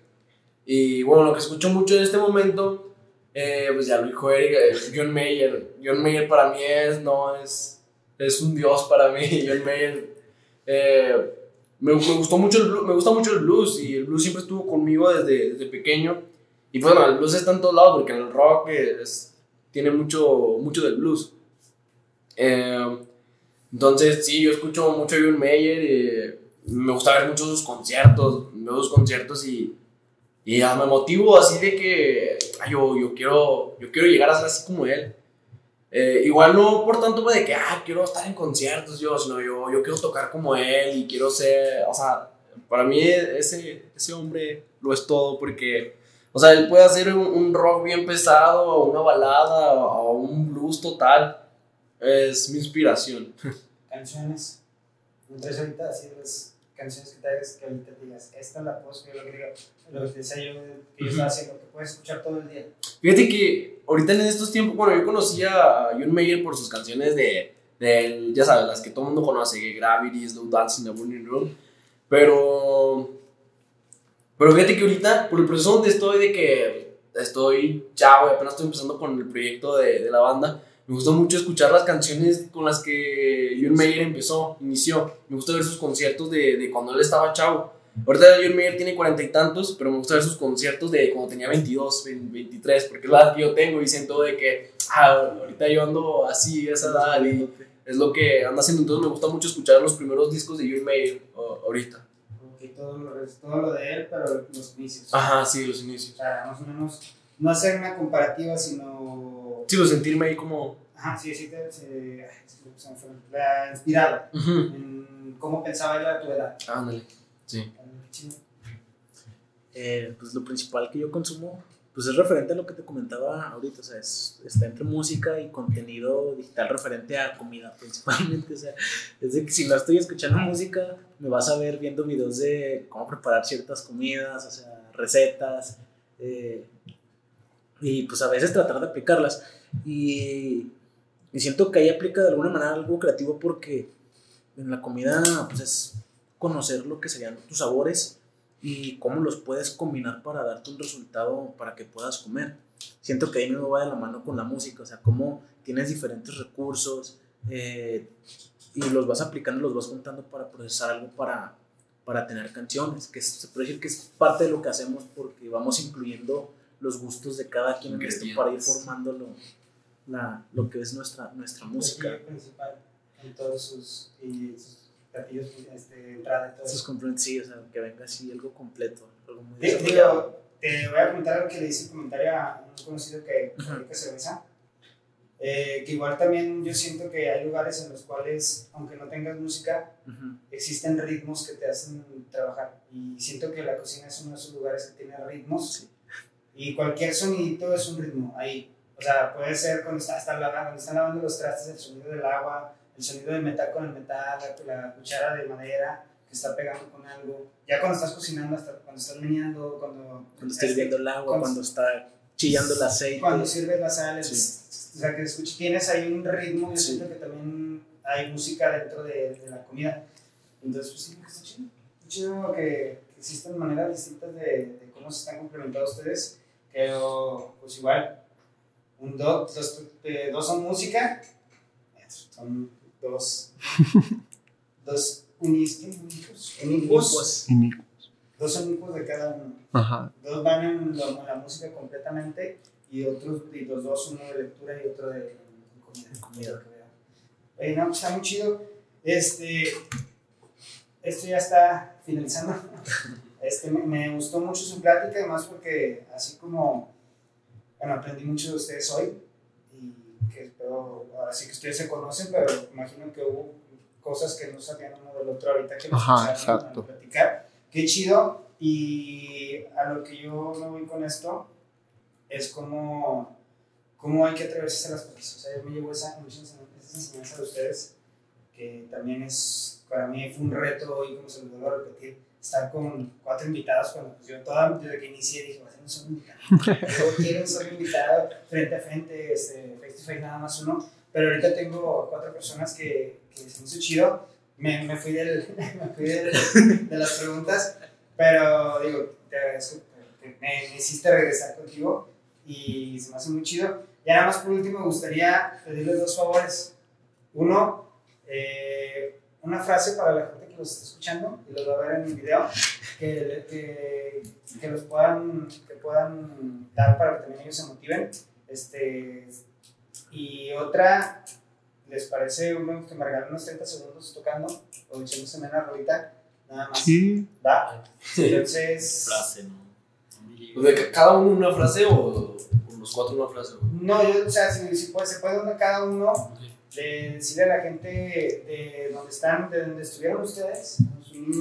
Y bueno, lo que escucho mucho en este momento, eh, pues ya lo dijo Eric, eh, John Mayer. John Mayer para mí es, no, es, es un dios para mí. John Mayer. eh, me, me gustó mucho el me gusta mucho el blues y el blues siempre estuvo conmigo desde, desde pequeño. Y pues bueno, el blues está en todos lados porque el rock es, tiene mucho, mucho del blues. Eh, entonces, sí, yo escucho mucho a John Mayer me gusta ver muchos sus conciertos, veo conciertos y, y ya me motivo así de que ay, yo, yo, quiero, yo quiero llegar a ser así como él. Eh, igual no por tanto de que, ah, quiero estar en conciertos yo, sino yo, yo quiero tocar como él y quiero ser, o sea, para mí ese, ese hombre lo es todo porque, o sea, él puede hacer un, un rock bien pesado, una balada, o un blues total. Es mi inspiración. Canciones. Entonces, ahorita, así las canciones que te hagas que ahorita te digas, esta la puedo escribir, lo que diga, lo que te decía yo que yo estaba haciendo, que puedes escuchar todo el día. Fíjate que ahorita en estos tiempos, bueno, yo conocía a John Mayer por sus canciones de, de ya sabes, las que todo el mundo conoce, que Gravity, Slow Dance in the Morning Room, pero, pero fíjate que ahorita, por el proceso donde estoy, de que estoy chavo y apenas estoy empezando con el proyecto de, de la banda, me gusta mucho escuchar las canciones con las que John Mayer empezó, inició. Me gusta ver sus conciertos de, de cuando él estaba chavo. Ahorita John Mayer tiene cuarenta y tantos, pero me gusta ver sus conciertos de cuando tenía 22, 23, porque es la edad que yo tengo y siento de que, ah, ahorita yo ando así, esa edad, y es lo que anda haciendo. Entonces me gusta mucho escuchar los primeros discos de John Mayer o- ahorita. Ok, todo lo, es todo lo de él, pero los inicios. Ajá, sí, los O inicios. sea, más o menos, no hacer una comparativa, sino... Sí, pues sentirme ahí como. Ajá, sí, sí, te, se. La en cómo pensaba él a tu edad. Ándale. Sí. Eh, pues lo principal que yo consumo pues es referente a lo que te comentaba ahorita, o sea, es- está entre música y contenido digital referente a comida principalmente, o sea, es de que si no estoy escuchando música, me vas a ver viendo videos de cómo preparar ciertas comidas, o sea, recetas, eh, y pues a veces tratar de aplicarlas, y, y siento que ahí aplica de alguna manera algo creativo porque en la comida pues es conocer lo que serían tus sabores y cómo los puedes combinar para darte un resultado para que puedas comer. Siento que ahí me va de la mano con la música, o sea, cómo tienes diferentes recursos eh, y los vas aplicando, los vas juntando para procesar algo para, para tener canciones, que se puede decir que es parte de lo que hacemos porque vamos incluyendo los gustos de cada quien en esto para ir formando lo, la- lo que es nuestra, nuestra música. principal en todos sus, y sus platillos, este, entrada y todo Esos eso. complementos, sí, o sea, que venga así algo completo, algo muy Digo, digo, te voy a comentar algo que le hice un comentario a un conocido que fabrica cerveza. Eh, que igual también yo siento que hay lugares en los cuales, aunque no tengas música, Ujú. existen ritmos que te hacen trabajar. Y siento que la cocina es uno de esos lugares que tiene ritmos. Sí. Y cualquier sonidito es un ritmo ahí. O sea, puede ser cuando, está, está lavando, cuando están lavando los trastes, el sonido del agua, el sonido del metal con el metal, la, la cuchara de madera que está pegando con algo. Ya cuando estás cocinando, hasta cuando estás meneando, cuando, Cuando está hirviendo el agua, cuando- cuando está chillando el aceite. cuando sirves la sal, Sí. es- o sea, que escuch- tienes ahí un ritmo, yo Sí. siento que también hay música dentro de, de la comida. Entonces, pues sí, que está chido. Está chido que, que existen maneras distintas de, de cómo se están complementando ustedes, pero pues igual, un do, dos, eh, dos son música, son dos, dos unis, ¿qué? unicos, unicos, Inicuos. dos unicos de cada uno Ajá. dos van en, la música completamente y otros y los dos uno de lectura y otro de comida. Comida. Oye, no, pues, está muy chido. Este, esto ya está finalizando. Este, me, me gustó mucho su plática, además porque así como, bueno, aprendí mucho de ustedes hoy y que espero, ahora sí que ustedes se conocen, pero imagino que hubo cosas que no sabían uno del otro ahorita que nos escucharon platicar. Qué chido y a lo que yo me voy con esto es como cómo hay que atreverse a las cosas. O sea, yo me llevo esa, mucha enseñanza- esa enseñanza de ustedes, que también es, para mí fue un reto hoy, como se lo vuelvo a repetir, estar con cuatro invitados cuando pues, yo toda, desde que inicié dije, va a ser un solo invitado. Yo quiero un solo invitado, frente a frente, este, face to face, nada más uno. Pero ahorita tengo cuatro personas que, que se me hizo chido. Me, me fui, del, me fui del- de las preguntas, pero digo, te agradezco que me, me hiciste regresar contigo y se me hace muy chido. Y nada más por último me gustaría pedirles dos favores. Uno, eh, una frase para la está escuchando y los va a ver en el video, que, que, que los puedan, que puedan dar para que también ellos se motiven. Este, y otra, ¿les parece uno que me regalen unos 30 segundos tocando o echándose una rolita? Nada más. Sí. ¿Va? Entonces... Frase, ¿no? O sea, ¿Cada uno una frase o, los cuatro una frase? No, yo, o sea, si, si puede, se puede uno cada uno Ok. De decirle a la gente de donde están, de donde estuvieron ustedes,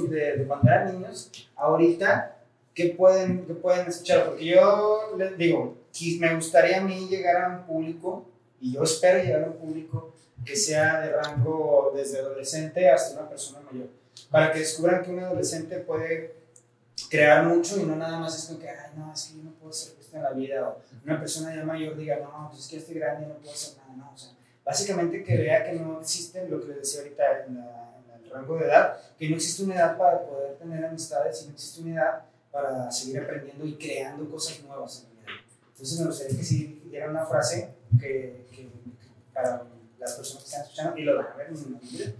de, de cuando eran niños, ahorita, ¿qué pueden, qué pueden escuchar? Porque yo les digo, me gustaría a mí llegar a un público, y yo espero llegar a un público que sea de rango desde adolescente hasta una persona mayor, para que descubran que un adolescente puede crear mucho y no nada más es como que, ay, no, es que yo no puedo hacer esto en la vida, o una persona ya mayor diga, no, pues es que estoy grande y no puedo hacer nada, no, o sea, básicamente que vea que no existe lo que les decía ahorita en, la- en el rango de edad, que no existe una edad para poder tener amistades y no existe una edad para seguir aprendiendo y creando cosas nuevas en la vida. Entonces me gustaría que si diera una frase que, que- para las personas que están escuchando y lo van a ver en el video.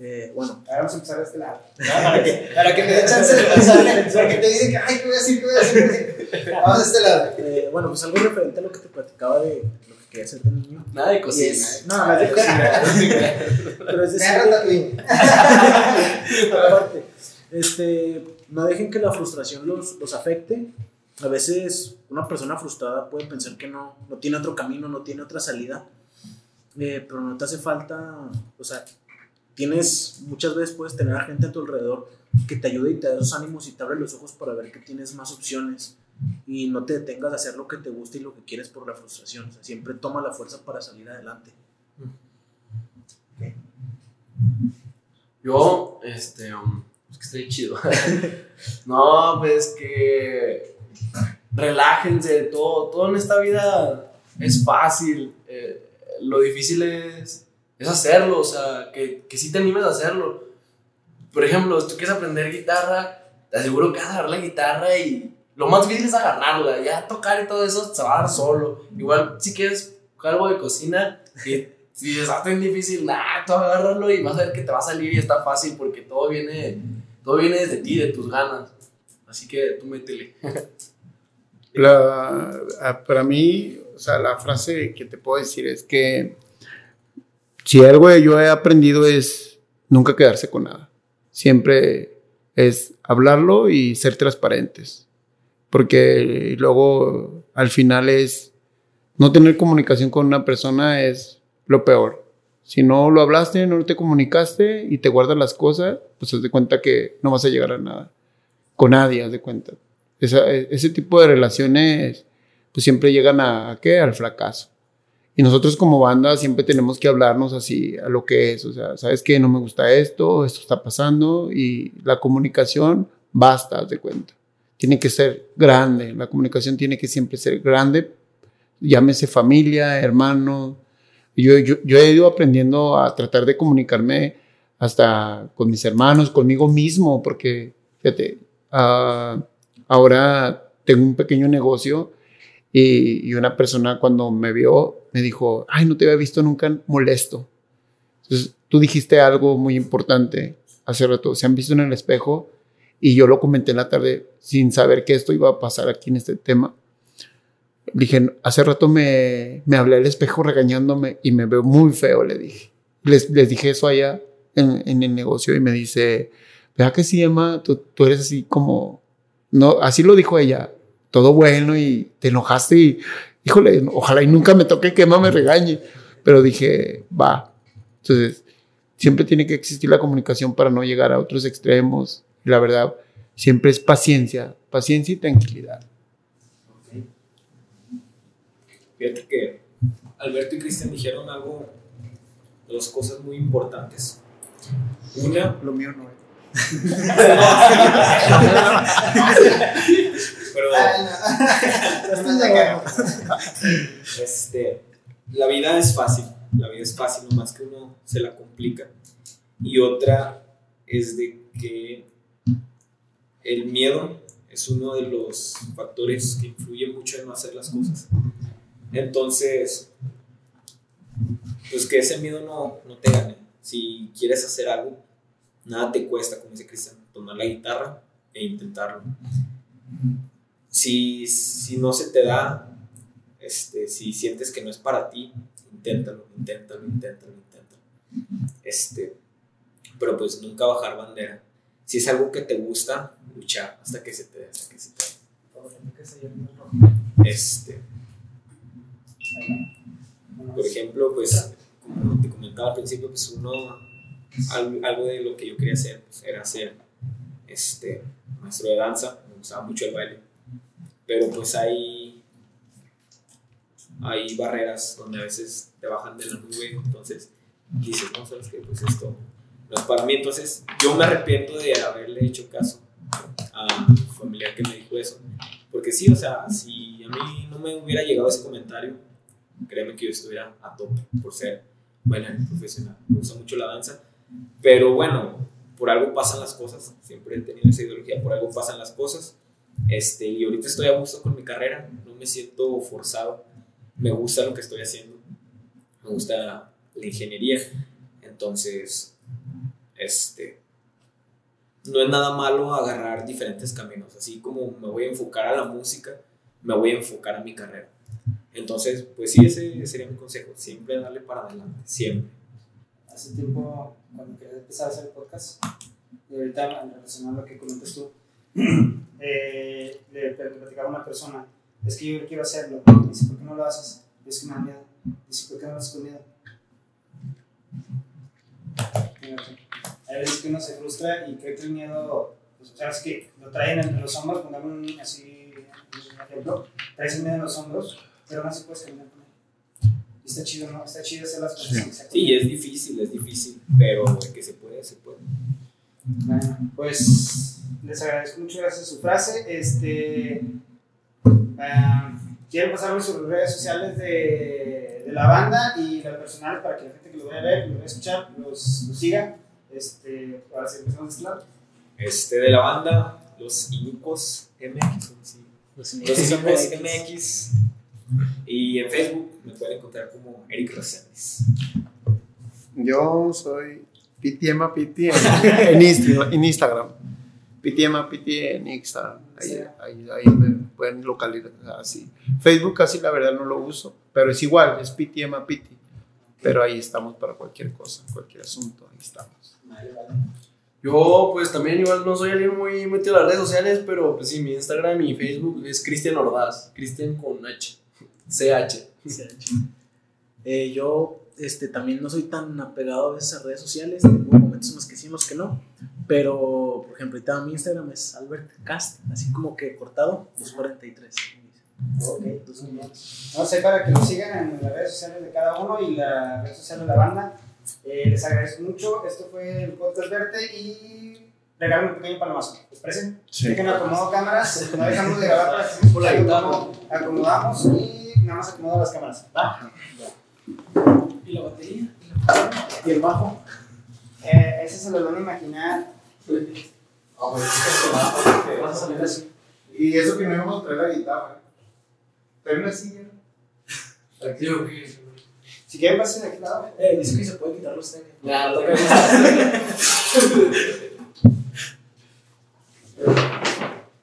Eh, bueno, Ahora vamos a empezar de este lado. ¿no? Para, que, para que me dé chance de pensar, porque te dicen que, ay, ¿qué voy a decir? ¿Qué voy a decir? Vamos de este lado. eh, bueno, pues algo referente a lo que te platicaba de lo que quería hacer de niño. Nada de cocina. es- no, no es de cocina. Pero es decir, que- aparte, este, no dejen que la frustración los, los afecte. A veces una persona frustrada puede pensar que no, no tiene otro camino, no tiene otra salida. Eh, pero no te hace falta, o sea, tienes, muchas veces puedes tener a gente a tu alrededor que te ayude y te da esos ánimos y te abre los ojos para ver que tienes más opciones y no te detengas a hacer lo que te gusta y lo que quieres por la frustración. Siempre toma la fuerza para salir adelante. Yo, este, um, es que estoy chido. no, pues que relájense, todo, todo en esta vida es fácil. eh, lo difícil es, es hacerlo, o sea, que, que sí te animes a hacerlo. Por ejemplo, si tú quieres aprender guitarra, te aseguro que vas a agarrar la guitarra y lo más difícil es agarrarla, ya tocar y todo eso se va a dar solo. Igual, si quieres algo de cocina, y si ah, está bien difícil, nah, tú agárralo y vas a ver que te va a salir y está fácil porque todo viene, todo viene desde ti, de tus ganas. Así que tú métele. La, a- para mí, o sea, la frase que te puedo decir es que si algo yo he aprendido es nunca quedarse con nada. Siempre es hablarlo y ser transparentes. Porque luego al final es no tener comunicación con una persona es lo peor. Si no lo hablaste, no te comunicaste y te guardas las cosas, pues haz de cuenta que no vas a llegar a nada. Con nadie, haz de cuenta. Esa- ese tipo de relaciones pues siempre llegan a, ¿a qué? Al fracaso. Y nosotros como banda siempre tenemos que hablarnos así a lo que es. O sea, ¿sabes qué? No me gusta esto, esto está pasando y la comunicación basta, haz de cuenta. Tiene que ser grande, la comunicación tiene que siempre ser grande, llámese familia, hermano. Yo, yo, yo he ido aprendiendo a tratar de comunicarme hasta con mis hermanos, conmigo mismo, porque, fíjate, ah, ahora tengo un pequeño negocio y, una persona cuando me vio me dijo, ay, no te había visto nunca molesto. Entonces, tú dijiste algo muy importante hace rato, se han visto en el espejo y yo lo comenté en la tarde sin saber que esto iba a pasar aquí en este tema. Dije, hace rato me, me hablé al espejo regañándome y me veo muy feo, le dije. Les, les dije eso allá en, el negocio y me dice, vea que sí, Emma, tú, tú eres así como, no, así lo dijo ella, todo bueno y te enojaste y, híjole, ojalá y nunca me toque que Emma me regañe. Pero dije, va. Entonces, siempre tiene que existir la comunicación para no llegar a otros extremos. La verdad, siempre es paciencia, paciencia y tranquilidad. Fíjate que Alberto y Cristian dijeron algo, dos cosas muy importantes. Una, Lo mío no es. pero acuerdo. este, la vida es fácil, la vida es fácil, nomás que uno se la complica. Y otra es de que el miedo es uno de los factores que influye mucho en no hacer las cosas. Entonces, pues que ese miedo no, no te gane. Si quieres hacer algo, nada te cuesta, como dice Cristian, tomar la guitarra e intentarlo. Si, si no se te da, este, si sientes que no es para ti, inténtalo, inténtalo, inténtalo, inténtalo. Este, pero pues nunca bajar bandera. Si es algo que te gusta, luchar hasta que se te dé, hasta que se te dé. Este, por ejemplo, pues, como te comentaba al principio, pues uno, al- algo de lo que yo quería hacer pues, era ser este, maestro de danza, me gustaba mucho el baile, pero pues hay, hay barreras donde a veces te bajan de la nube, entonces dices, no, sabes que pues esto no es para mí, entonces yo me arrepiento de haberle hecho caso a mi familiar que me dijo eso, porque sí, o sea, si a mí no me hubiera llegado ese comentario, créeme que yo estuviera a tope por ser bailarín profesional. Me gusta mucho la danza, pero bueno, por algo pasan las cosas. Siempre he tenido esa ideología, por algo pasan las cosas. Este, y ahorita estoy a gusto con mi carrera, no me siento forzado. Me gusta lo que estoy haciendo, me gusta la ingeniería. Entonces, este, no es nada malo agarrar diferentes caminos. Así como me voy a enfocar a la música, me voy a enfocar a mi carrera. Entonces, pues sí, ese sería mi consejo, siempre darle para adelante, siempre. Hace tiempo, cuando quería empezar a hacer podcast, y ahorita relacionado a lo que comentas tú, eh, le platicaba a una persona, es que yo quiero hacerlo, dice, ¿por qué no lo haces? Es que me da miedo, dice, ¿por qué no lo haces con miedo? Razón. Hay veces que uno se frustra y cree que el miedo, pues, o sea, es que lo traen en los hombros, pongamos un, así un ejemplo, traes el miedo en los hombros, pero aún así puedes caminar con él. Y está chido, ¿no? Está chido hacer las cosas Sí, miedo. es difícil, es difícil, pero de que se puede, se puede. Bueno, pues les agradezco mucho gracias a su frase. Este, ah, quiero pasarme sus redes sociales de, de la banda y las personales para que la gente que lo vaya a ver, lo vaya a escuchar, los, los siga. Este, ahora sí empezamos de este. Este, de la banda, los Inicos MX, sí. Los Los Inicos MX. Y en Facebook me pueden encontrar como Eric Reséndiz. Yo soy Pitiema Piti en, en Insta- en Instagram. Pitiema Piti en Instagram. Ahí, Sí. ahí, ahí me pueden localizar así. Facebook casi la verdad no lo uso, pero es igual, es Pitiema Piti. Pero ahí estamos para cualquier cosa, cualquier asunto, ahí estamos. Vale, vale. Yo, pues también igual no soy alguien muy metido en las redes sociales, pero pues sí, mi Instagram y Facebook es Cristian Ordaz. Cristian con H. CH. Eh, yo este, también no soy tan apegado a veces a redes sociales, tengo momentos en los que sí, en los que no, pero por ejemplo, ahorita mi Instagram es Albert Cast, así como que cortado, 243. Ok, pues muy bien. No sé, para que lo sigan en las redes sociales de cada uno y la red social de la banda. Eh, les agradezco mucho. Esto fue el podcast Verte y regalen un pequeño palomazo. ¿Les parece? Sí. Dejen acomodo cámaras. No dejamos de grabar para que Por la se guitarra. acomodamos y nada más acomodo las cámaras. ¿Va? ¿Y la batería? Y el bajo. Eh, ese se lo van a imaginar. Vas a salir así. Y eso que no íbamos a traer la guitarra. Traer una silla. Sí, ok. Si quieren, pasen aquí lado. Eh, dice que se puede quitar los tenis. Ya, lo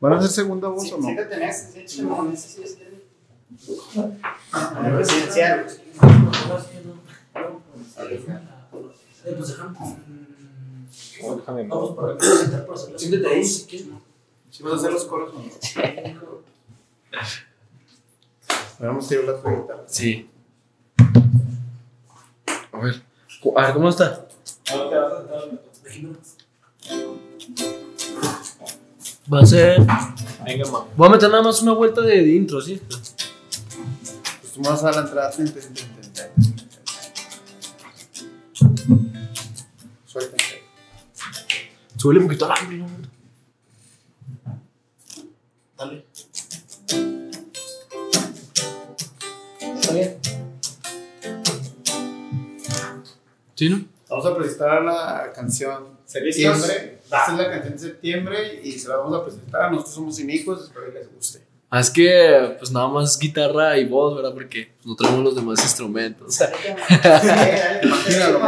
¿Van a hacer segunda voz Sí, o no? sí, ese, sí, presidencial. Eh, pues déjame. Déjame Vamos para presentar para hacer las Siéntate ahí. si quieres. ¿Si vas a hacer los coros o no? Vamos a tirar la guitarra. Sí. A ver. A ver, ¿cómo está? Va a ser. Venga, mamá. Voy a meter nada más una vuelta de, de intro, ¿sí? Pues tú vas a la entrada. Ten, ten, ten. Suéltate. Súbele un poquito al hambre, ¿no? Dale. Está bien. ¿Sí, no? Vamos a presentar la canción. Septiembre. Esta es la canción de Septiembre y se la vamos a presentar. Nosotros somos hijos, espero que les guste. Ah, es que, pues nada más guitarra y voz, ¿verdad? Porque no tenemos los demás instrumentos. Imagínalo,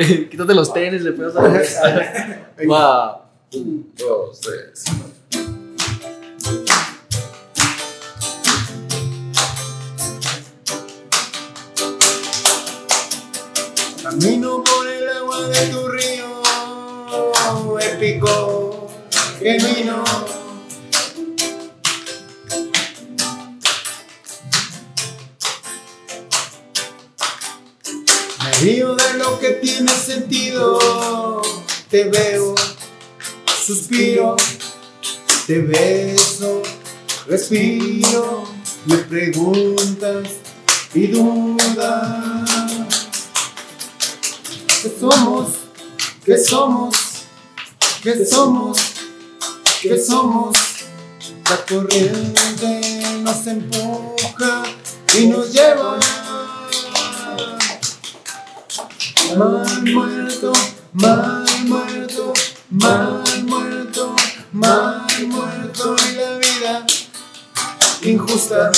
Eh, quítate los tenis, le puedes dar. Va. Un, dos, tres. Genuino. Me río de lo que tiene sentido, te veo, suspiro, te beso, respiro, me preguntas y dudas. ¿Qué somos? ¿Qué somos? ¿Qué somos? ¿Qué somos? La corriente nos empuja y nos lleva. Mal muerto, mal muerto, mal muerto, mal muerto y la vida injusta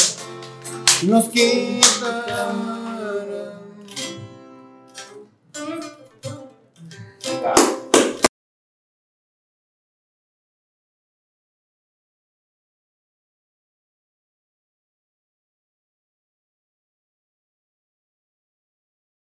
nos quita.